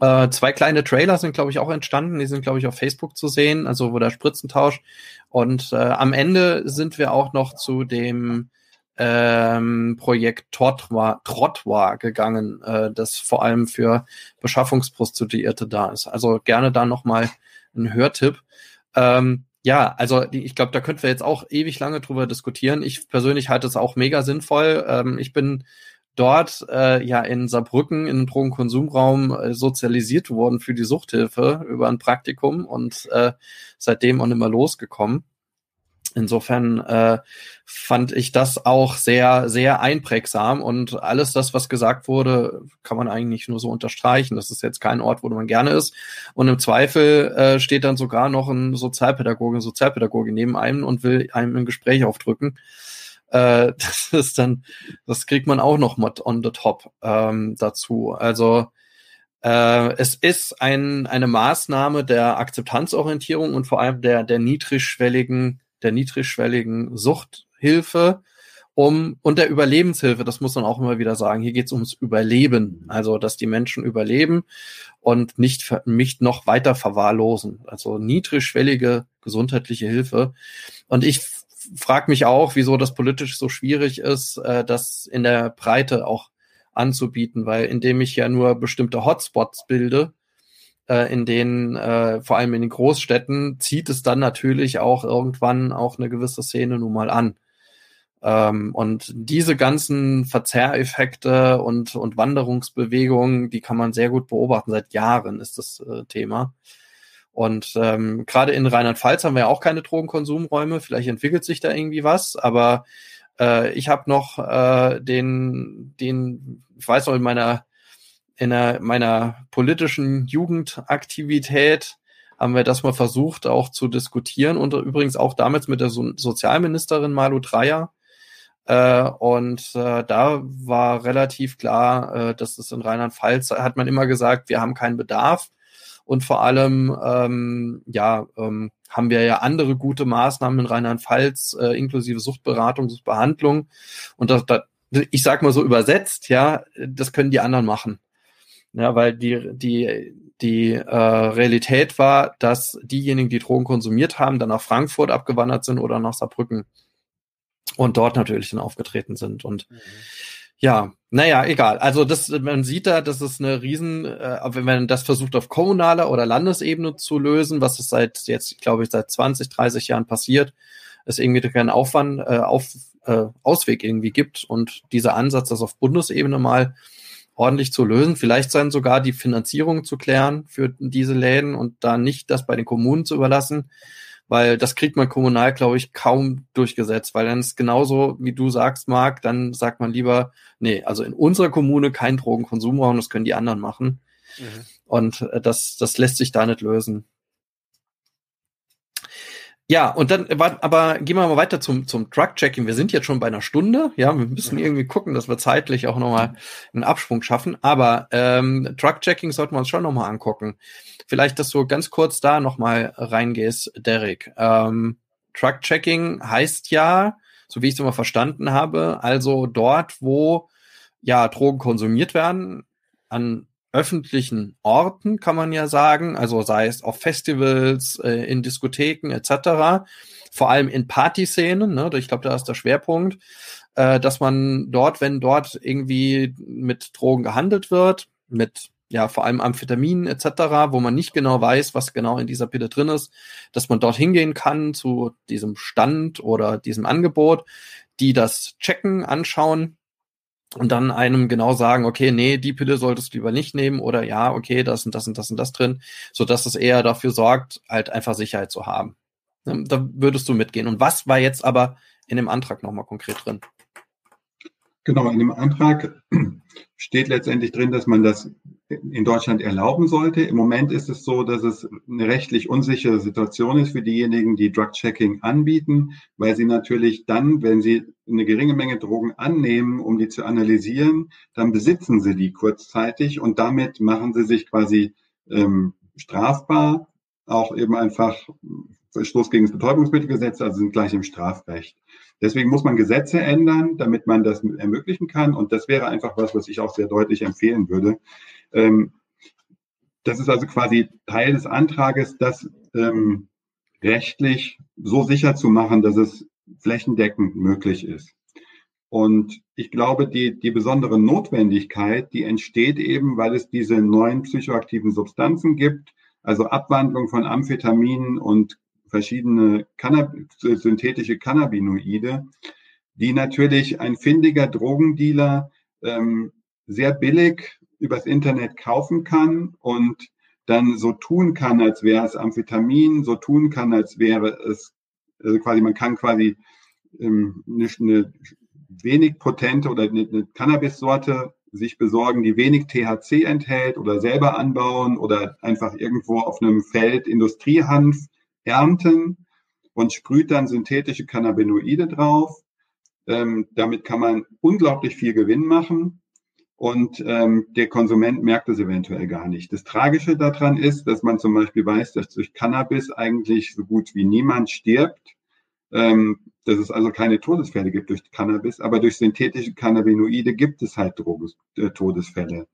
S2: Äh, zwei kleine Trailer sind, glaube ich, auch entstanden. Die sind, glaube ich, auf Facebook zu sehen, also wo der Spritzentausch. Und äh, am Ende sind wir auch noch zu dem ähm, Projekt Trottoir, Trottoir gegangen, äh, das vor allem für Beschaffungsprostituierte da ist. Also gerne da nochmal ein Hörtipp. Ähm, ja, also ich glaube, da könnten wir jetzt auch ewig lange drüber diskutieren. Ich persönlich halte es auch mega sinnvoll. Ähm, ich bin dort äh, ja in Saarbrücken in Drogenkonsumraum äh, sozialisiert worden für die Suchthilfe über ein Praktikum und äh, seitdem auch immer losgekommen. Insofern äh, fand ich das auch sehr, sehr einprägsam und alles das, was gesagt wurde, kann man eigentlich nur so unterstreichen. Das ist jetzt kein Ort, wo man gerne ist. Und im Zweifel äh, steht dann sogar noch ein Sozialpädagoge, Sozialpädagoge neben einem und will einem ein Gespräch aufdrücken. Äh, das ist dann, das kriegt man auch noch mit on the top ähm, dazu. Also äh, es ist ein, eine Maßnahme der Akzeptanzorientierung und vor allem der, der niedrigschwelligen, der niedrigschwelligen Suchthilfe um und der Überlebenshilfe, das muss man auch immer wieder sagen. Hier geht es ums Überleben, also dass die Menschen überleben und nicht, nicht noch weiter verwahrlosen. Also niedrigschwellige gesundheitliche Hilfe. Und ich frage mich auch, wieso das politisch so schwierig ist, äh, das in der Breite auch anzubieten, weil indem ich ja nur bestimmte Hotspots bilde, äh, in denen, äh, vor allem in den Großstädten, zieht es dann natürlich auch irgendwann auch eine gewisse Szene nun mal an. Ähm, und diese ganzen Verzerreffekte und, und Wanderungsbewegungen, die kann man sehr gut beobachten. Seit Jahren ist das äh, Thema. Und ähm, gerade in Rheinland-Pfalz haben wir ja auch keine Drogenkonsumräume. Vielleicht entwickelt sich da irgendwie was, aber äh, ich habe noch äh, den, den, ich weiß noch in meiner in einer, meiner politischen Jugendaktivität haben wir das mal versucht auch zu diskutieren und übrigens auch damals mit der so Sozialministerin Malu Dreyer. Äh, und äh, da war relativ klar, äh, dass es in Rheinland-Pfalz hat man immer gesagt, wir haben keinen Bedarf. Und vor allem, ähm, ja, ähm, haben wir ja andere gute Maßnahmen in Rheinland-Pfalz, äh, inklusive Suchtberatung, Suchtbehandlung. Und das, das, ich sag mal so übersetzt, ja, das können die anderen machen. Ja, weil die, die, die äh, Realität war, dass diejenigen, die Drogen konsumiert haben, dann nach Frankfurt abgewandert sind oder nach Saarbrücken und dort natürlich dann aufgetreten sind. Und mhm. Ja, naja, egal. Also das, man sieht da, das ist eine riesen, äh, wenn man das versucht auf kommunaler oder Landesebene zu lösen, was es seit jetzt, glaube ich, seit 20, 30 Jahren passiert, es irgendwie keinen Aufwand, äh, auf, äh, Ausweg irgendwie gibt und dieser Ansatz, das auf Bundesebene mal ordentlich zu lösen, vielleicht sein sogar die Finanzierung zu klären für diese Läden und da nicht das bei den Kommunen zu überlassen, weil das kriegt man kommunal, glaube ich, kaum durchgesetzt, weil dann ist genauso, wie du sagst, Marc, dann sagt man lieber, nee, also in unserer Kommune kein Drogenkonsumraum, das können die anderen machen. Mhm. Und äh, das, das lässt sich da nicht lösen. Ja, und dann, aber gehen wir mal weiter zum, zum Truck-Checking. Wir sind jetzt schon bei einer Stunde. Ja, wir müssen irgendwie gucken, dass wir zeitlich auch nochmal einen Absprung schaffen. Aber ähm, Truck-Checking sollten wir uns schon nochmal angucken. Vielleicht, dass du ganz kurz da nochmal reingehst, Derek. Ähm, Truck-Checking heißt ja, so wie ich es immer verstanden habe, also dort, wo ja Drogen konsumiert werden, an öffentlichen Orten, kann man ja sagen, also sei es auf Festivals, äh, in Diskotheken etc., vor allem in Partyszenen, ne, ich glaube, da ist der Schwerpunkt, äh, dass man dort, wenn dort irgendwie mit Drogen gehandelt wird, mit ja vor allem Amphetaminen etc., wo man nicht genau weiß, was genau in dieser Pille drin ist, dass man dort hingehen kann zu diesem Stand oder diesem Angebot, die das checken, anschauen und dann einem genau sagen, okay, nee, die Pille solltest du lieber nicht nehmen oder ja, okay, das und das und das und das drin, so dass es eher dafür sorgt, halt einfach Sicherheit zu haben. Ne, da würdest du mitgehen. Und was war jetzt aber in dem Antrag nochmal konkret drin?
S3: Genau, in dem Antrag steht letztendlich drin, dass man das in Deutschland erlauben sollte. Im Moment ist es so, dass es eine rechtlich unsichere Situation ist für diejenigen, die Drug-Checking anbieten, weil sie natürlich dann, wenn sie eine geringe Menge Drogen annehmen, um die zu analysieren, dann besitzen sie die kurzzeitig und damit machen sie sich quasi ähm, strafbar, auch eben einfach Verstoß gegen das Betäubungsmittelgesetz, also sind gleich im Strafrecht. Deswegen muss man Gesetze ändern, damit man das ermöglichen kann. Und das wäre einfach was, was ich auch sehr deutlich empfehlen würde. Ähm, das ist also quasi Teil des Antrages, das ähm, rechtlich so sicher zu machen, dass es flächendeckend möglich ist. Und ich glaube, die, die besondere Notwendigkeit, die entsteht eben, weil es diese neuen psychoaktiven Substanzen gibt, also Abwandlung von Amphetaminen und verschiedene Cannab synthetische Cannabinoide, die natürlich ein findiger Drogendealer ähm, sehr billig übers Internet kaufen kann und dann so tun kann, als wäre es Amphetamin, so tun kann, als wäre es also quasi, man kann quasi ähm, eine, eine wenig potente oder eine, eine Cannabis-Sorte sich besorgen, die wenig THC enthält oder selber anbauen oder einfach irgendwo auf einem Feld Industriehanf ernten und sprüht dann synthetische Cannabinoide drauf. Ähm, damit kann man unglaublich viel Gewinn machen und ähm, der Konsument merkt es eventuell gar nicht. Das Tragische daran ist, dass man zum Beispiel weiß, dass durch Cannabis eigentlich so gut wie niemand stirbt, ähm, dass es also keine Todesfälle gibt durch Cannabis, aber durch synthetische Cannabinoide gibt es halt Droges, äh, Todesfälle.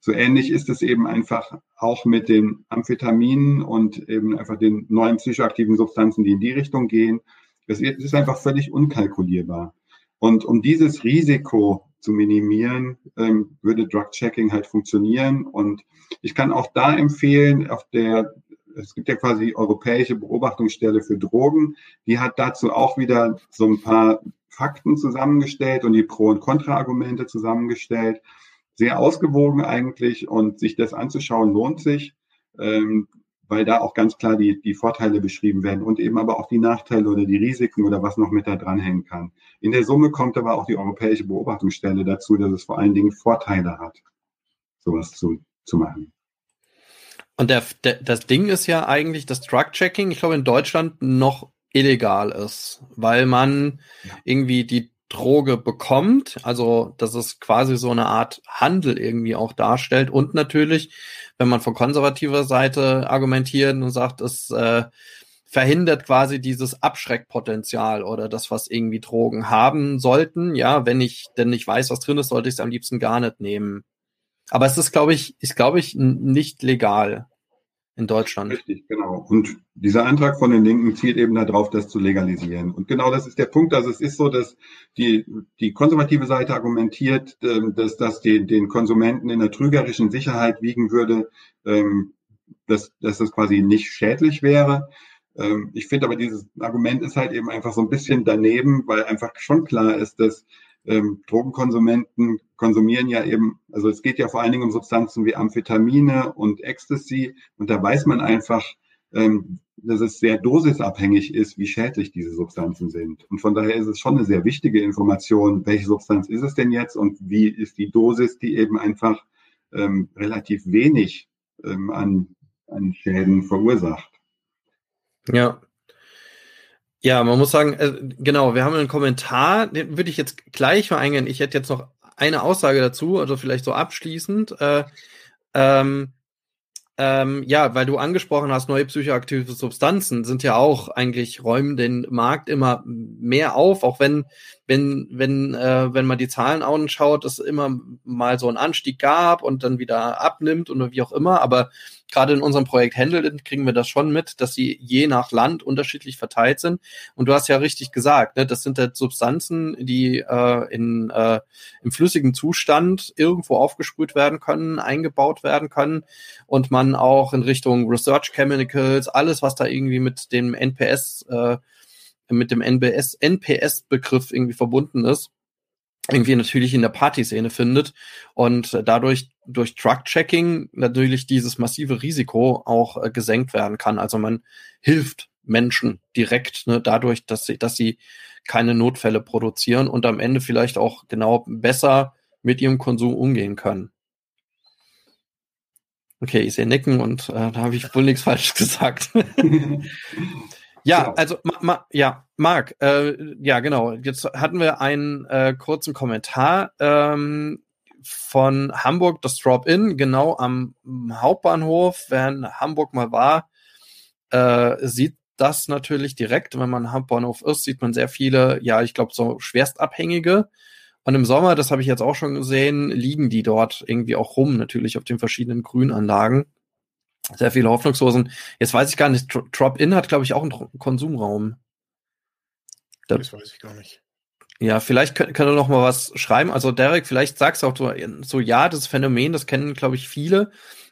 S3: So ähnlich ist es eben einfach auch mit den Amphetaminen und eben einfach den neuen psychoaktiven Substanzen, die in die Richtung gehen. Es ist einfach völlig unkalkulierbar. Und um dieses Risiko zu minimieren, ähm, würde Drug-Checking halt funktionieren. Und ich kann auch da empfehlen, auf der, es gibt ja quasi die Europäische Beobachtungsstelle für Drogen, die hat dazu auch wieder so ein paar Fakten zusammengestellt und die Pro- und Kontra-Argumente zusammengestellt sehr ausgewogen eigentlich und sich das anzuschauen lohnt sich, ähm, weil da auch ganz klar die, die Vorteile beschrieben werden und eben aber auch die Nachteile oder die Risiken oder was noch mit da dranhängen kann. In der Summe kommt aber auch die Europäische Beobachtungsstelle dazu, dass es vor allen Dingen Vorteile hat, sowas zu, zu machen.
S2: Und der, der, das Ding ist ja eigentlich, das Drug-Checking, ich glaube, in Deutschland noch illegal ist, weil man ja. irgendwie die Droge bekommt, also dass es quasi so eine Art Handel irgendwie auch darstellt und natürlich, wenn man von konservativer Seite argumentiert und sagt, es äh, verhindert quasi dieses Abschreckpotenzial oder das, was irgendwie Drogen haben sollten. Ja, wenn ich denn nicht weiß, was drin ist, sollte ich es am liebsten gar nicht nehmen. Aber es ist, glaube ich, ist, glaube ich, nicht legal in Deutschland.
S3: Richtig, genau. Und dieser Antrag von den Linken zielt eben darauf, das zu legalisieren. Und genau das ist der Punkt. Also es ist so, dass die, die konservative Seite argumentiert, ähm, dass das den, den Konsumenten in der trügerischen Sicherheit wiegen würde, ähm, dass, dass das quasi nicht schädlich wäre. Ähm, ich finde aber dieses Argument ist halt eben einfach so ein bisschen daneben, weil einfach schon klar ist, dass ähm, Drogenkonsumenten konsumieren ja eben, also es geht ja vor allen Dingen um Substanzen wie Amphetamine und Ecstasy und da weiß man einfach, ähm, dass es sehr dosisabhängig ist, wie schädlich diese Substanzen sind. Und von daher ist es schon eine sehr wichtige Information, welche Substanz ist es denn jetzt und wie ist die Dosis, die eben einfach ähm, relativ wenig ähm, an, an Schäden verursacht.
S2: Ja, ja, man muss sagen, äh, genau, wir haben einen Kommentar, den würde ich jetzt gleich mal eingehen. Ich hätte jetzt noch eine Aussage dazu, also vielleicht so abschließend. Äh, ähm, ähm, ja, weil du angesprochen hast, neue psychoaktive Substanzen sind ja auch eigentlich räumen den Markt immer mehr auf, auch wenn wenn wenn äh, wenn man die Zahlen anschaut, es immer mal so einen Anstieg gab und dann wieder abnimmt oder wie auch immer, aber gerade in unserem Projekt Handle kriegen wir das schon mit, dass sie je nach Land unterschiedlich verteilt sind. Und du hast ja richtig gesagt, ne, das sind halt Substanzen, die äh, in, äh, im flüssigen Zustand irgendwo aufgesprüht werden können, eingebaut werden können und man auch in Richtung Research Chemicals, alles, was da irgendwie mit dem NPS, äh, mit dem NBS, NPS-Begriff irgendwie verbunden ist, irgendwie natürlich in der Partyszene findet und dadurch durch Truck-Checking natürlich dieses massive Risiko auch äh, gesenkt werden kann. Also man hilft Menschen direkt ne, dadurch, dass sie, dass sie keine Notfälle produzieren und am Ende vielleicht auch genau besser mit ihrem Konsum umgehen können. Okay, ich sehe Nicken und äh, da habe ich wohl nichts falsch gesagt. ja, also ma, ma, ja, Marc, äh, ja genau. Jetzt hatten wir einen äh, kurzen Kommentar ähm, von Hamburg, das Drop-In, genau am Hauptbahnhof. Wer in Hamburg mal war, äh, sieht das natürlich direkt. Wenn man Hauptbahnhof ist, sieht man sehr viele, ja, ich glaube, so Schwerstabhängige. Und im Sommer, das habe ich jetzt auch schon gesehen, liegen die dort irgendwie auch rum, natürlich auf den verschiedenen Grünanlagen. Sehr viele Hoffnungslosen. Jetzt weiß ich gar nicht, Drop-In hat, glaube ich, auch einen Konsumraum.
S1: Das weiß ich gar nicht.
S2: Ja, vielleicht kann, kann er noch mal was schreiben. Also Derek, vielleicht sagst du auch so, so ja, das Phänomen, das kennen, glaube ich, viele.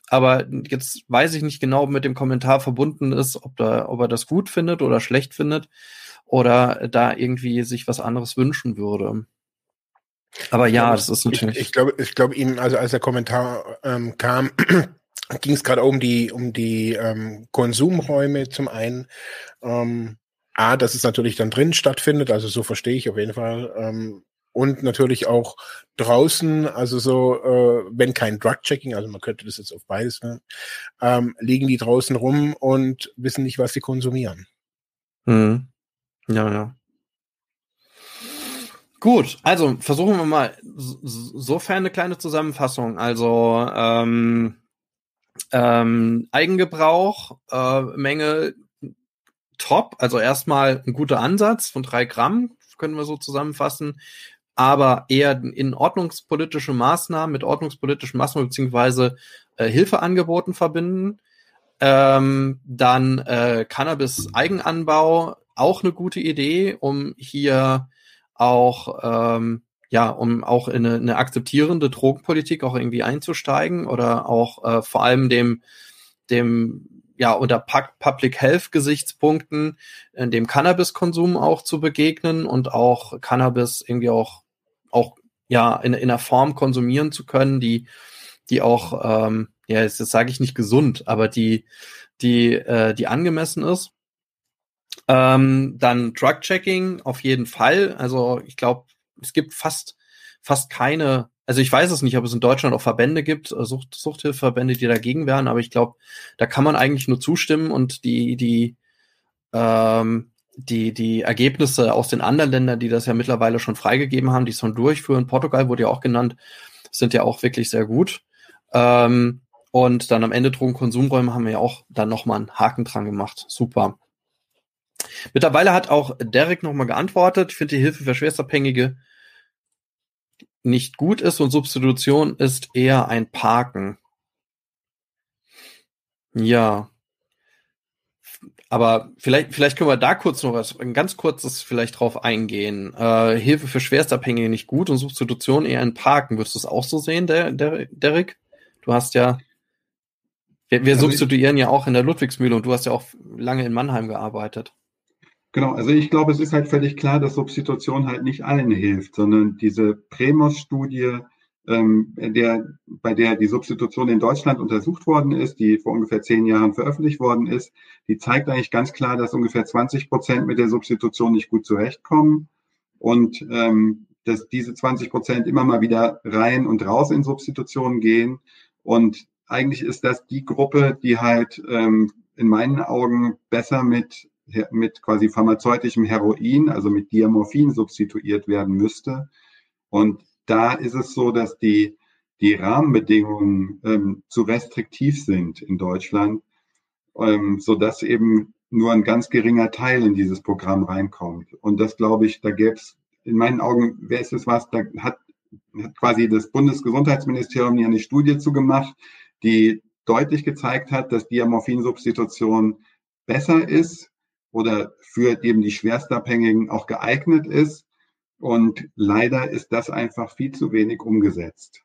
S2: Aber jetzt weiß ich nicht genau, ob mit dem Kommentar verbunden ist, ob, da, ob er das gut findet oder schlecht findet oder da irgendwie sich was anderes wünschen würde. Aber ja, das ist natürlich.
S1: Ich, ich glaube, ich glaube ihm, also als der Kommentar ähm, kam, ging es gerade um die um die ähm, Konsumräume zum einen. Ähm, A, dass es natürlich dann drin stattfindet, also so verstehe ich auf jeden Fall. Ähm, und natürlich auch draußen, also so, äh, wenn kein Drug-Checking, also man könnte das jetzt auf beides, ne, ähm, liegen die draußen rum und wissen nicht, was sie konsumieren.
S2: Mhm. Ja, ja. Gut, also versuchen wir mal sofern eine kleine Zusammenfassung. Also ähm, ähm, Eigengebrauch, äh, Menge top. Also erstmal ein guter Ansatz von drei Gramm, können wir so zusammenfassen. Aber eher in ordnungspolitische Maßnahmen mit ordnungspolitischen Maßnahmen beziehungsweise äh, Hilfeangeboten verbinden. Ähm, dann äh, Cannabis-Eigenanbau, auch eine gute Idee, um hier auch ähm, ja, um auch in eine, eine akzeptierende Drogenpolitik auch irgendwie einzusteigen oder auch äh, vor allem dem dem ja unter Public Health Gesichtspunkten in dem Cannabiskonsum auch zu begegnen und auch Cannabis irgendwie auch auch ja in, in einer Form konsumieren zu können, die die auch ähm, ja jetzt, jetzt sage ich nicht gesund, aber die die äh, die angemessen ist. Ähm, dann Drug Checking auf jeden Fall. Also ich glaube, es gibt fast fast keine also ich weiß es nicht, ob es in Deutschland auch Verbände gibt, äh, Sucht, Suchthilfeverbände, die dagegen wären, aber ich glaube, da kann man eigentlich nur zustimmen und die, die, ähm, die, die Ergebnisse aus den anderen Ländern, die das ja mittlerweile schon freigegeben haben, die es schon durchführen, Portugal wurde ja auch genannt, sind ja auch wirklich sehr gut. Ähm, und dann am Ende Drogenkonsumräume haben wir ja auch dann nochmal einen Haken dran gemacht. Super. Mittlerweile hat auch Derek nochmal geantwortet. Ich finde die Hilfe für Schwerstabhängige nicht gut ist und Substitution ist eher ein Parken. Ja. Aber vielleicht, vielleicht können wir da kurz noch was, ein ganz kurzes vielleicht drauf eingehen. Äh, Hilfe für Schwerstabhängige nicht gut und Substitution eher ein Parken. Würdest du es auch so sehen, der, der, Derek? Du hast ja, wir, wir also substituieren ja auch in der Ludwigsmühle und du hast ja auch lange in Mannheim gearbeitet.
S3: Genau, also ich glaube, es ist halt völlig klar, dass Substitution halt nicht allen hilft, sondern diese Premos-Studie, ähm, der, bei der die Substitution in Deutschland untersucht worden ist, die vor ungefähr zehn Jahren veröffentlicht worden ist, die zeigt eigentlich ganz klar, dass ungefähr 20 Prozent mit der Substitution nicht gut zurechtkommen und ähm, dass diese 20 Prozent immer mal wieder rein und raus in Substitutionen gehen. Und eigentlich ist das die Gruppe, die halt ähm, in meinen Augen besser mit mit quasi pharmazeutischem Heroin, also mit Diamorphin substituiert werden müsste. Und da ist es so, dass die, die Rahmenbedingungen ähm, zu restriktiv sind in Deutschland, ähm, so dass eben nur ein ganz geringer Teil in dieses Programm reinkommt. Und das glaube ich, da gäbe es in meinen Augen, wer ist es was, da hat, hat quasi das Bundesgesundheitsministerium hier eine Studie zu gemacht, die deutlich gezeigt hat, dass Diamorphinsubstitution besser ist oder für eben die Schwerstabhängigen auch geeignet ist. Und leider ist das einfach viel zu wenig umgesetzt.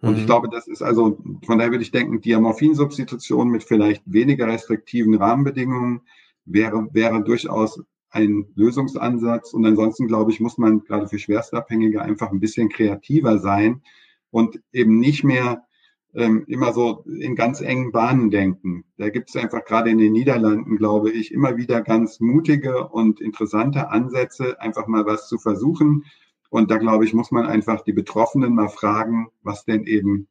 S3: Und mhm. ich glaube, das ist also, von daher würde ich denken, Diamorphinsubstitution mit vielleicht weniger restriktiven Rahmenbedingungen wäre, wäre durchaus ein Lösungsansatz. Und ansonsten, glaube ich, muss man gerade für Schwerstabhängige einfach ein bisschen kreativer sein und eben nicht mehr ähm, immer so in ganz engen Bahnen denken. Da gibt es einfach gerade in den Niederlanden, glaube ich, immer wieder ganz mutige und interessante Ansätze, einfach mal was zu versuchen. Und da, glaube ich, muss man einfach die Betroffenen mal fragen, was denn eben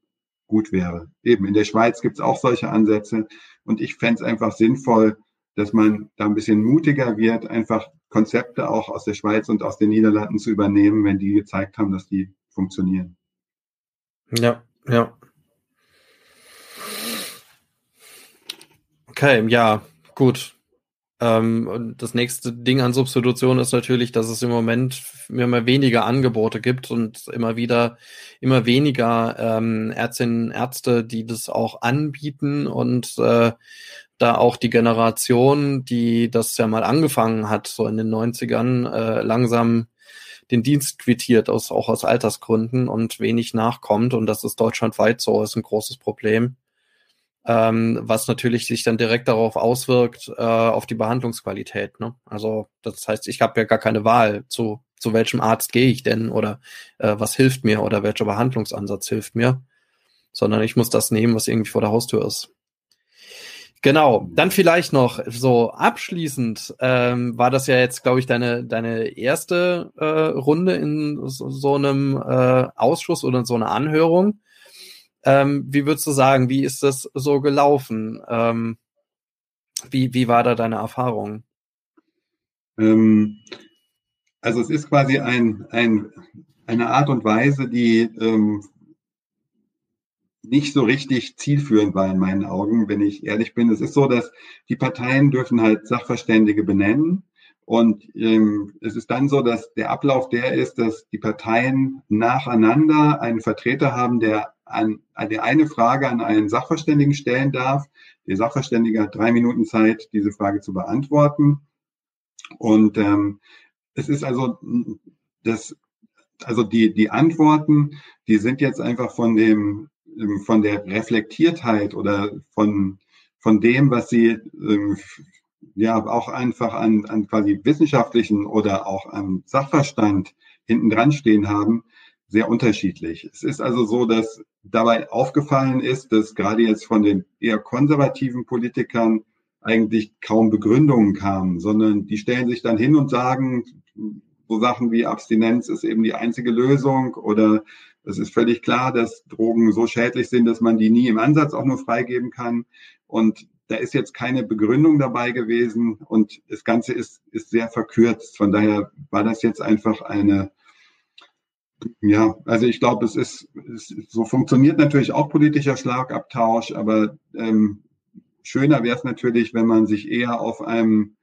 S3: gut wäre. Eben in der Schweiz gibt es auch solche Ansätze. Und ich fände es einfach sinnvoll, dass man da ein bisschen mutiger wird, einfach Konzepte auch aus der Schweiz und aus den Niederlanden zu übernehmen, wenn die gezeigt haben, dass die funktionieren.
S2: Ja, ja. Okay, ja, gut. Ähm, das nächste Ding an Substitution ist natürlich, dass es im Moment immer weniger Angebote gibt und immer wieder immer weniger ähm, Ärztinnen, Ärzte, die das auch anbieten und äh, da auch die Generation, die das ja mal angefangen hat, so in den 90ern, äh, langsam den Dienst quittiert, aus, auch aus Altersgründen und wenig nachkommt. Und das ist deutschlandweit so, ist ein großes Problem ähm, was natürlich sich dann direkt darauf auswirkt, äh, auf die Behandlungsqualität. Ne? Also das heißt, ich habe ja gar keine Wahl, zu, zu welchem Arzt gehe ich denn oder äh, was hilft mir oder welcher Behandlungsansatz hilft mir, sondern ich muss das nehmen, was irgendwie vor der Haustür ist. Genau, dann vielleicht noch so abschließend ähm, war das ja jetzt, glaube ich, deine deine erste äh, Runde in so, so einem äh, Ausschuss oder in so einer Anhörung. Ähm, wie würdest du sagen, wie ist das so gelaufen? Ähm, wie, wie war da deine Erfahrung?
S3: Ähm, also es ist quasi ein, ein, eine Art und Weise, die ähm, nicht so richtig zielführend war in meinen Augen, wenn ich ehrlich bin. Es ist so, dass die Parteien dürfen halt Sachverständige benennen. Und ähm, es ist dann so, dass der Ablauf der ist, dass die Parteien nacheinander einen Vertreter haben, der an, an die eine Frage an einen Sachverständigen stellen darf. Der Sachverständige hat drei Minuten Zeit, diese Frage zu beantworten. Und ähm, es ist also das, also die, die Antworten, die sind jetzt einfach von dem, ähm, von der Reflektiertheit oder von, von dem, was sie ähm, ja auch einfach an, an quasi wissenschaftlichen oder auch am Sachverstand hinten dran stehen haben, sehr unterschiedlich. Es ist also so, dass dabei aufgefallen ist, dass gerade jetzt von den eher konservativen Politikern eigentlich kaum Begründungen kamen, sondern die stellen sich dann hin und sagen, so Sachen wie Abstinenz ist eben die einzige Lösung oder es ist völlig klar, dass Drogen so schädlich sind, dass man die nie im Ansatz auch nur freigeben kann. Und da ist jetzt keine Begründung dabei gewesen und das Ganze ist, ist sehr verkürzt. Von daher war das jetzt einfach eine ja, also ich glaube, es ist, es, so funktioniert natürlich auch politischer Schlagabtausch, aber ähm, schöner wäre es natürlich, wenn man sich eher auf einem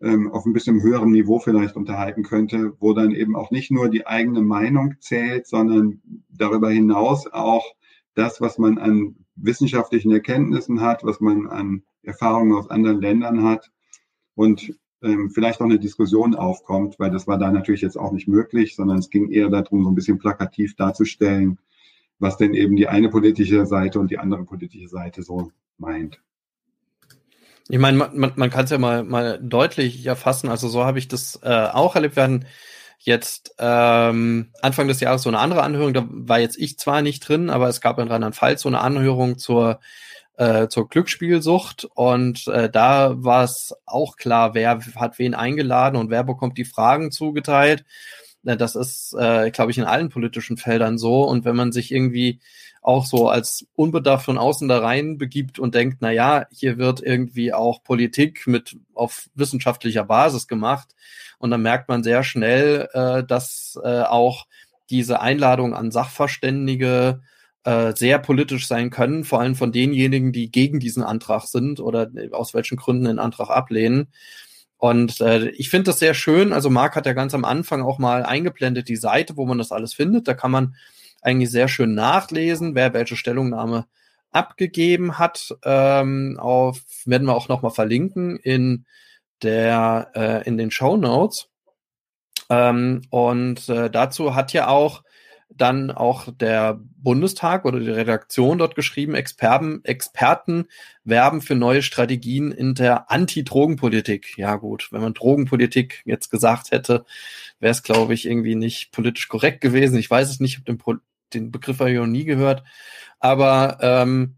S3: ähm, auf ein bisschen höherem Niveau vielleicht unterhalten könnte, wo dann eben auch nicht nur die eigene Meinung zählt, sondern darüber hinaus auch das, was man an wissenschaftlichen Erkenntnissen hat, was man an Erfahrungen aus anderen Ländern hat. Und ähm, vielleicht noch eine Diskussion aufkommt, weil das war da natürlich jetzt auch nicht möglich, sondern es ging eher darum, so ein bisschen plakativ darzustellen, was denn eben die eine politische Seite und die andere politische Seite so meint.
S2: Ich meine, man, man kann es ja mal, mal deutlich erfassen. Also so habe ich das äh, auch erlebt. Wir hatten jetzt ähm, Anfang des Jahres so eine andere Anhörung. Da war jetzt ich zwar nicht drin, aber es gab in Rheinland-Pfalz so eine Anhörung zur äh, zur Glücksspielsucht und äh, da war es auch klar, wer hat wen eingeladen und wer bekommt die Fragen zugeteilt. Das ist, äh, glaube ich, in allen politischen Feldern so. Und wenn man sich irgendwie auch so als unbedarft von außen da rein begibt und denkt, na ja, hier wird irgendwie auch Politik mit auf wissenschaftlicher Basis gemacht. Und dann merkt man sehr schnell, äh, dass äh, auch diese Einladung an Sachverständige äh, sehr politisch sein können, vor allem von denjenigen, die gegen diesen Antrag sind oder aus welchen Gründen den Antrag ablehnen. Und äh, ich finde das sehr schön. Also Marc hat ja ganz am Anfang auch mal eingeblendet die Seite, wo man das alles findet. Da kann man eigentlich sehr schön nachlesen, wer welche Stellungnahme abgegeben hat. Ähm, auf werden wir auch noch mal verlinken in der äh, in den Show Notes. Ähm, und äh, dazu hat ja auch dann auch der Bundestag oder die Redaktion dort geschrieben, Experten, Experten werben für neue Strategien in der Anti-Drogenpolitik. Ja gut, wenn man Drogenpolitik jetzt gesagt hätte, wäre es, glaube ich, irgendwie nicht politisch korrekt gewesen. Ich weiß es nicht, ob dem den Begriff habe ich noch nie gehört. Aber ähm,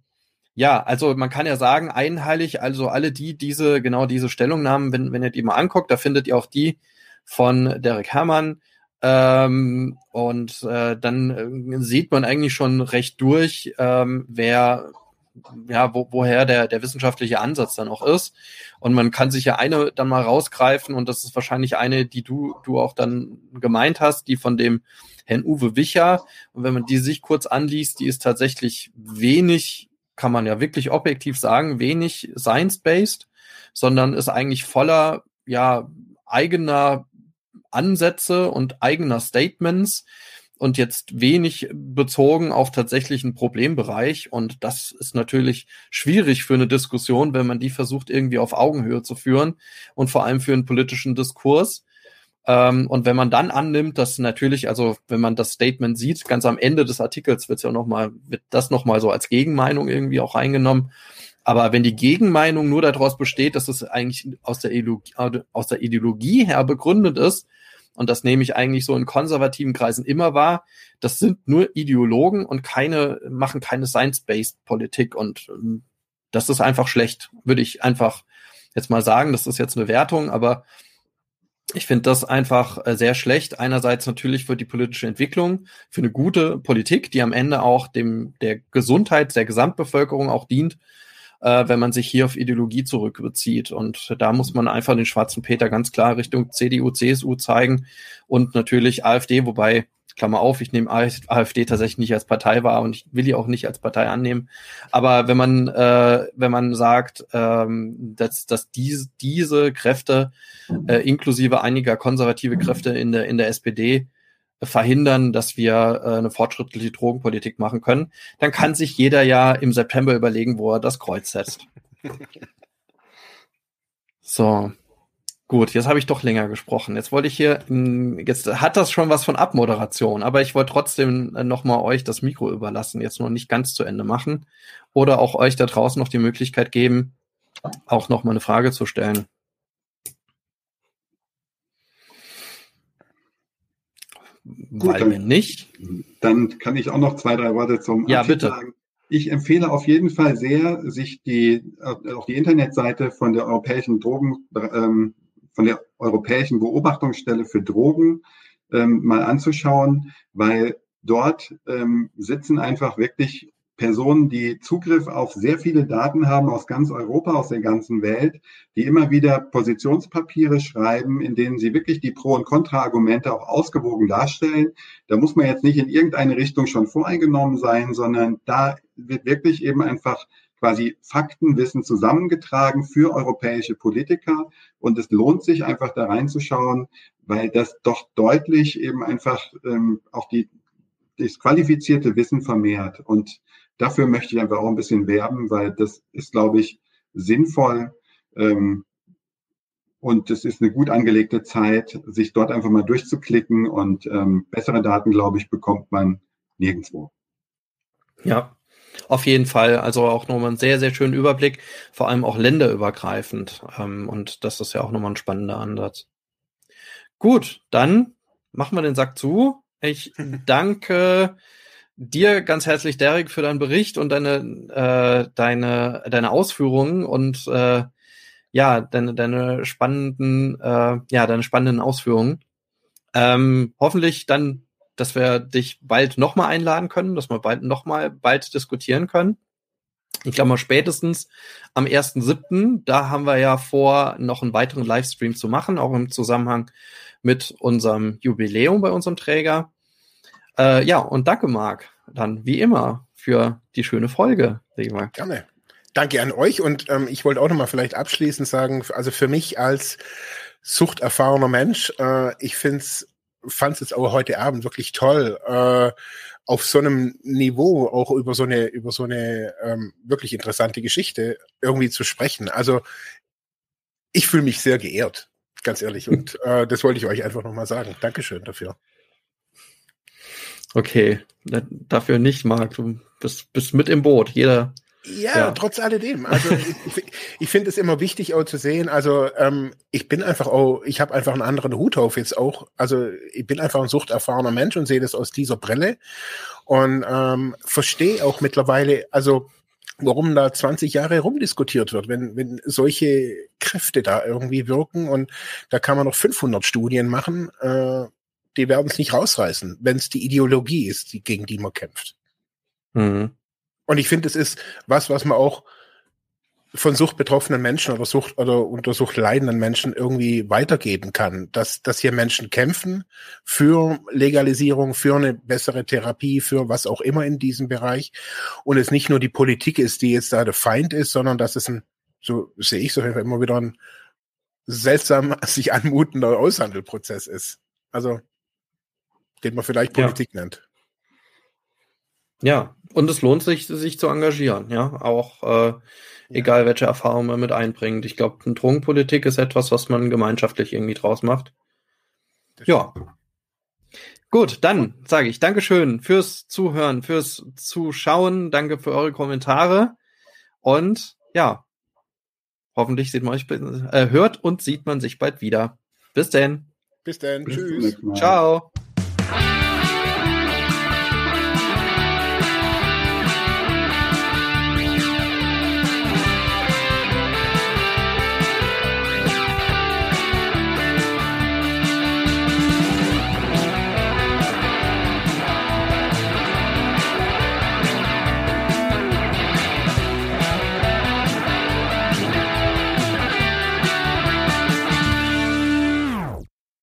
S2: ja, also man kann ja sagen, einheilig, also alle die, diese, genau diese Stellungnahmen, wenn, wenn ihr die mal anguckt, da findet ihr auch die von Derek Herrmann. Ähm, und äh, dann äh, sieht man eigentlich schon recht durch, ähm, wer ja, wo, woher der, der wissenschaftliche Ansatz dann auch ist. Und man kann sich ja eine dann mal rausgreifen und das ist wahrscheinlich eine, die du, du auch dann gemeint hast, die von dem Herrn Uwe Wicher. Und wenn man die sich kurz anliest, die ist tatsächlich wenig, kann man ja wirklich objektiv sagen, wenig science-based, sondern ist eigentlich voller, ja, eigener Ansätze und eigener Statements, und jetzt wenig bezogen auf tatsächlichen Problembereich. Und das ist natürlich schwierig für eine Diskussion, wenn man die versucht, irgendwie auf Augenhöhe zu führen und vor allem für einen politischen Diskurs. Ähm, und wenn man dann annimmt, dass natürlich, also wenn man das Statement sieht, ganz am Ende des Artikels wird ja noch mal, wird das nochmal so als Gegenmeinung irgendwie auch eingenommen. Aber wenn die Gegenmeinung nur daraus besteht, dass es eigentlich aus der, Ideologie, aus der Ideologie her begründet ist, und das nehme ich eigentlich so in konservativen Kreisen immer wahr, das sind nur Ideologen und keine, machen keine Science-Based Politik und ähm, das ist einfach schlecht, würde ich einfach jetzt mal sagen. Das ist jetzt eine Wertung, aber ich finde das einfach äh, sehr schlecht. Einerseits natürlich für die politische Entwicklung, für eine gute Politik, die am Ende auch dem der Gesundheit der Gesamtbevölkerung auch dient äh, wenn man sich hier auf Ideologie zurückbezieht. Und da muss man einfach den schwarzen Peter ganz klar Richtung CDU, CSU zeigen und natürlich AfD, wobei Klammer auf, ich nehme AfD tatsächlich nicht als Partei wahr und ich will die auch nicht als Partei annehmen. Aber wenn man, äh, wenn man sagt, ähm, dass, dass diese, diese Kräfte, äh, inklusive einiger konservative Kräfte in der, in der SPD, verhindern, dass wir äh, eine fortschrittliche Drogenpolitik machen können, dann kann sich jeder ja im September überlegen, wo er das Kreuz setzt. So. Gut, jetzt habe ich doch länger gesprochen. Jetzt wollte ich hier, hm, jetzt hat das schon was von Abmoderation, aber ich wollte trotzdem äh, nochmal euch das Mikro überlassen, jetzt noch nicht ganz zu Ende machen oder auch euch da draußen noch die Möglichkeit geben, auch nochmal eine Frage zu stellen.
S3: Gut, weil dann, nicht. Dann kann ich auch noch zwei, drei Worte zum
S2: ja, bitte. sagen.
S3: Ich empfehle auf jeden Fall sehr, sich die auf die Internetseite von der Europäischen Drogen, ähm, von der Europäischen Beobachtungsstelle für Drogen ähm, mal anzuschauen, weil dort ähm, sitzen einfach wirklich Personen, die Zugriff auf sehr viele Daten haben aus ganz Europa, aus der ganzen Welt, die immer wieder Positionspapiere schreiben, in denen sie wirklich die Pro- und Kontra-Argumente auch ausgewogen darstellen. Da muss man jetzt nicht in irgendeine Richtung schon voreingenommen sein, sondern da wird wirklich eben einfach quasi Faktenwissen zusammengetragen für europäische Politiker. Und es lohnt sich einfach da reinzuschauen, weil das doch deutlich eben einfach ähm, auch die, das qualifizierte Wissen vermehrt. Und dafür möchte ich einfach auch ein bisschen werben, weil das ist, glaube ich, sinnvoll. Ähm, und es ist eine gut angelegte Zeit, sich dort einfach mal durchzuklicken und ähm, bessere Daten, glaube ich, bekommt man nirgendwo.
S2: Ja, auf jeden Fall. Also auch nochmal einen sehr, sehr schönen Überblick, vor allem auch länderübergreifend. Ähm, und das ist ja auch nochmal ein spannender Ansatz. Gut, dann machen wir den Sack zu. Ich danke dir ganz herzlich, Derek, für deinen Bericht und deine, äh, deine, deine Ausführungen und äh, ja, deine, deine spannenden, äh, ja, deine spannenden Ausführungen. Ähm, hoffentlich dann, dass wir dich bald nochmal einladen können, dass wir bald nochmal bald diskutieren können. Ich glaube mal spätestens am 1.7., da haben wir ja vor, noch einen weiteren Livestream zu machen, auch im Zusammenhang mit unserem Jubiläum bei unserem Träger. Äh, ja, und danke, Marc, dann wie immer für die schöne Folge.
S1: Gerne. Danke an euch und ähm, ich wollte auch noch mal vielleicht abschließend sagen, also für mich als suchterfahrener Mensch, äh, ich fand es jetzt auch heute Abend wirklich toll, äh, auf so einem Niveau auch über so eine über so eine ähm, wirklich interessante Geschichte irgendwie zu sprechen. Also ich fühle mich sehr geehrt, ganz ehrlich. Und äh, das wollte ich euch einfach nochmal sagen. Dankeschön dafür.
S2: Okay, dafür nicht, Marc. Du bist, bist mit im Boot. Jeder,
S1: Ja, ja, trotz alledem. Also ich, ich finde es immer wichtig auch zu sehen. Also ähm, ich bin einfach auch, ich habe einfach einen anderen Hut auf jetzt auch. Also ich bin einfach ein suchterfahrener Mensch und sehe das aus dieser Brille und ähm, verstehe auch mittlerweile, also warum da 20 Jahre rumdiskutiert wird, wenn, wenn solche Kräfte da irgendwie wirken und da kann man noch 500 Studien machen, äh, die werden es nicht rausreißen, wenn es die Ideologie ist, die, gegen die man kämpft. Mhm. Und ich finde, es ist was, was man auch von Sucht betroffenen Menschen oder Sucht oder unter Sucht leidenden Menschen irgendwie weitergeben kann, dass, dass hier Menschen kämpfen für Legalisierung, für eine bessere Therapie, für was auch immer in diesem Bereich und es nicht nur die Politik ist, die jetzt da der Feind ist, sondern dass es ein, so sehe ich so immer wieder ein seltsam sich anmutender Aushandelprozess ist. Also, den man vielleicht Politik ja. nennt.
S2: Ja, und es lohnt sich, sich zu engagieren, ja, auch äh, ja. egal welche Erfahrung man mit einbringt. Ich glaube, Drogenpolitik ist etwas, was man gemeinschaftlich irgendwie draus macht. Ja. Gut, dann sage ich Dankeschön fürs Zuhören, fürs Zuschauen, danke für eure Kommentare und ja, hoffentlich sieht man euch, äh, hört und sieht man sich bald wieder. Bis denn.
S1: Bis denn. Tschüss.
S2: Ciao.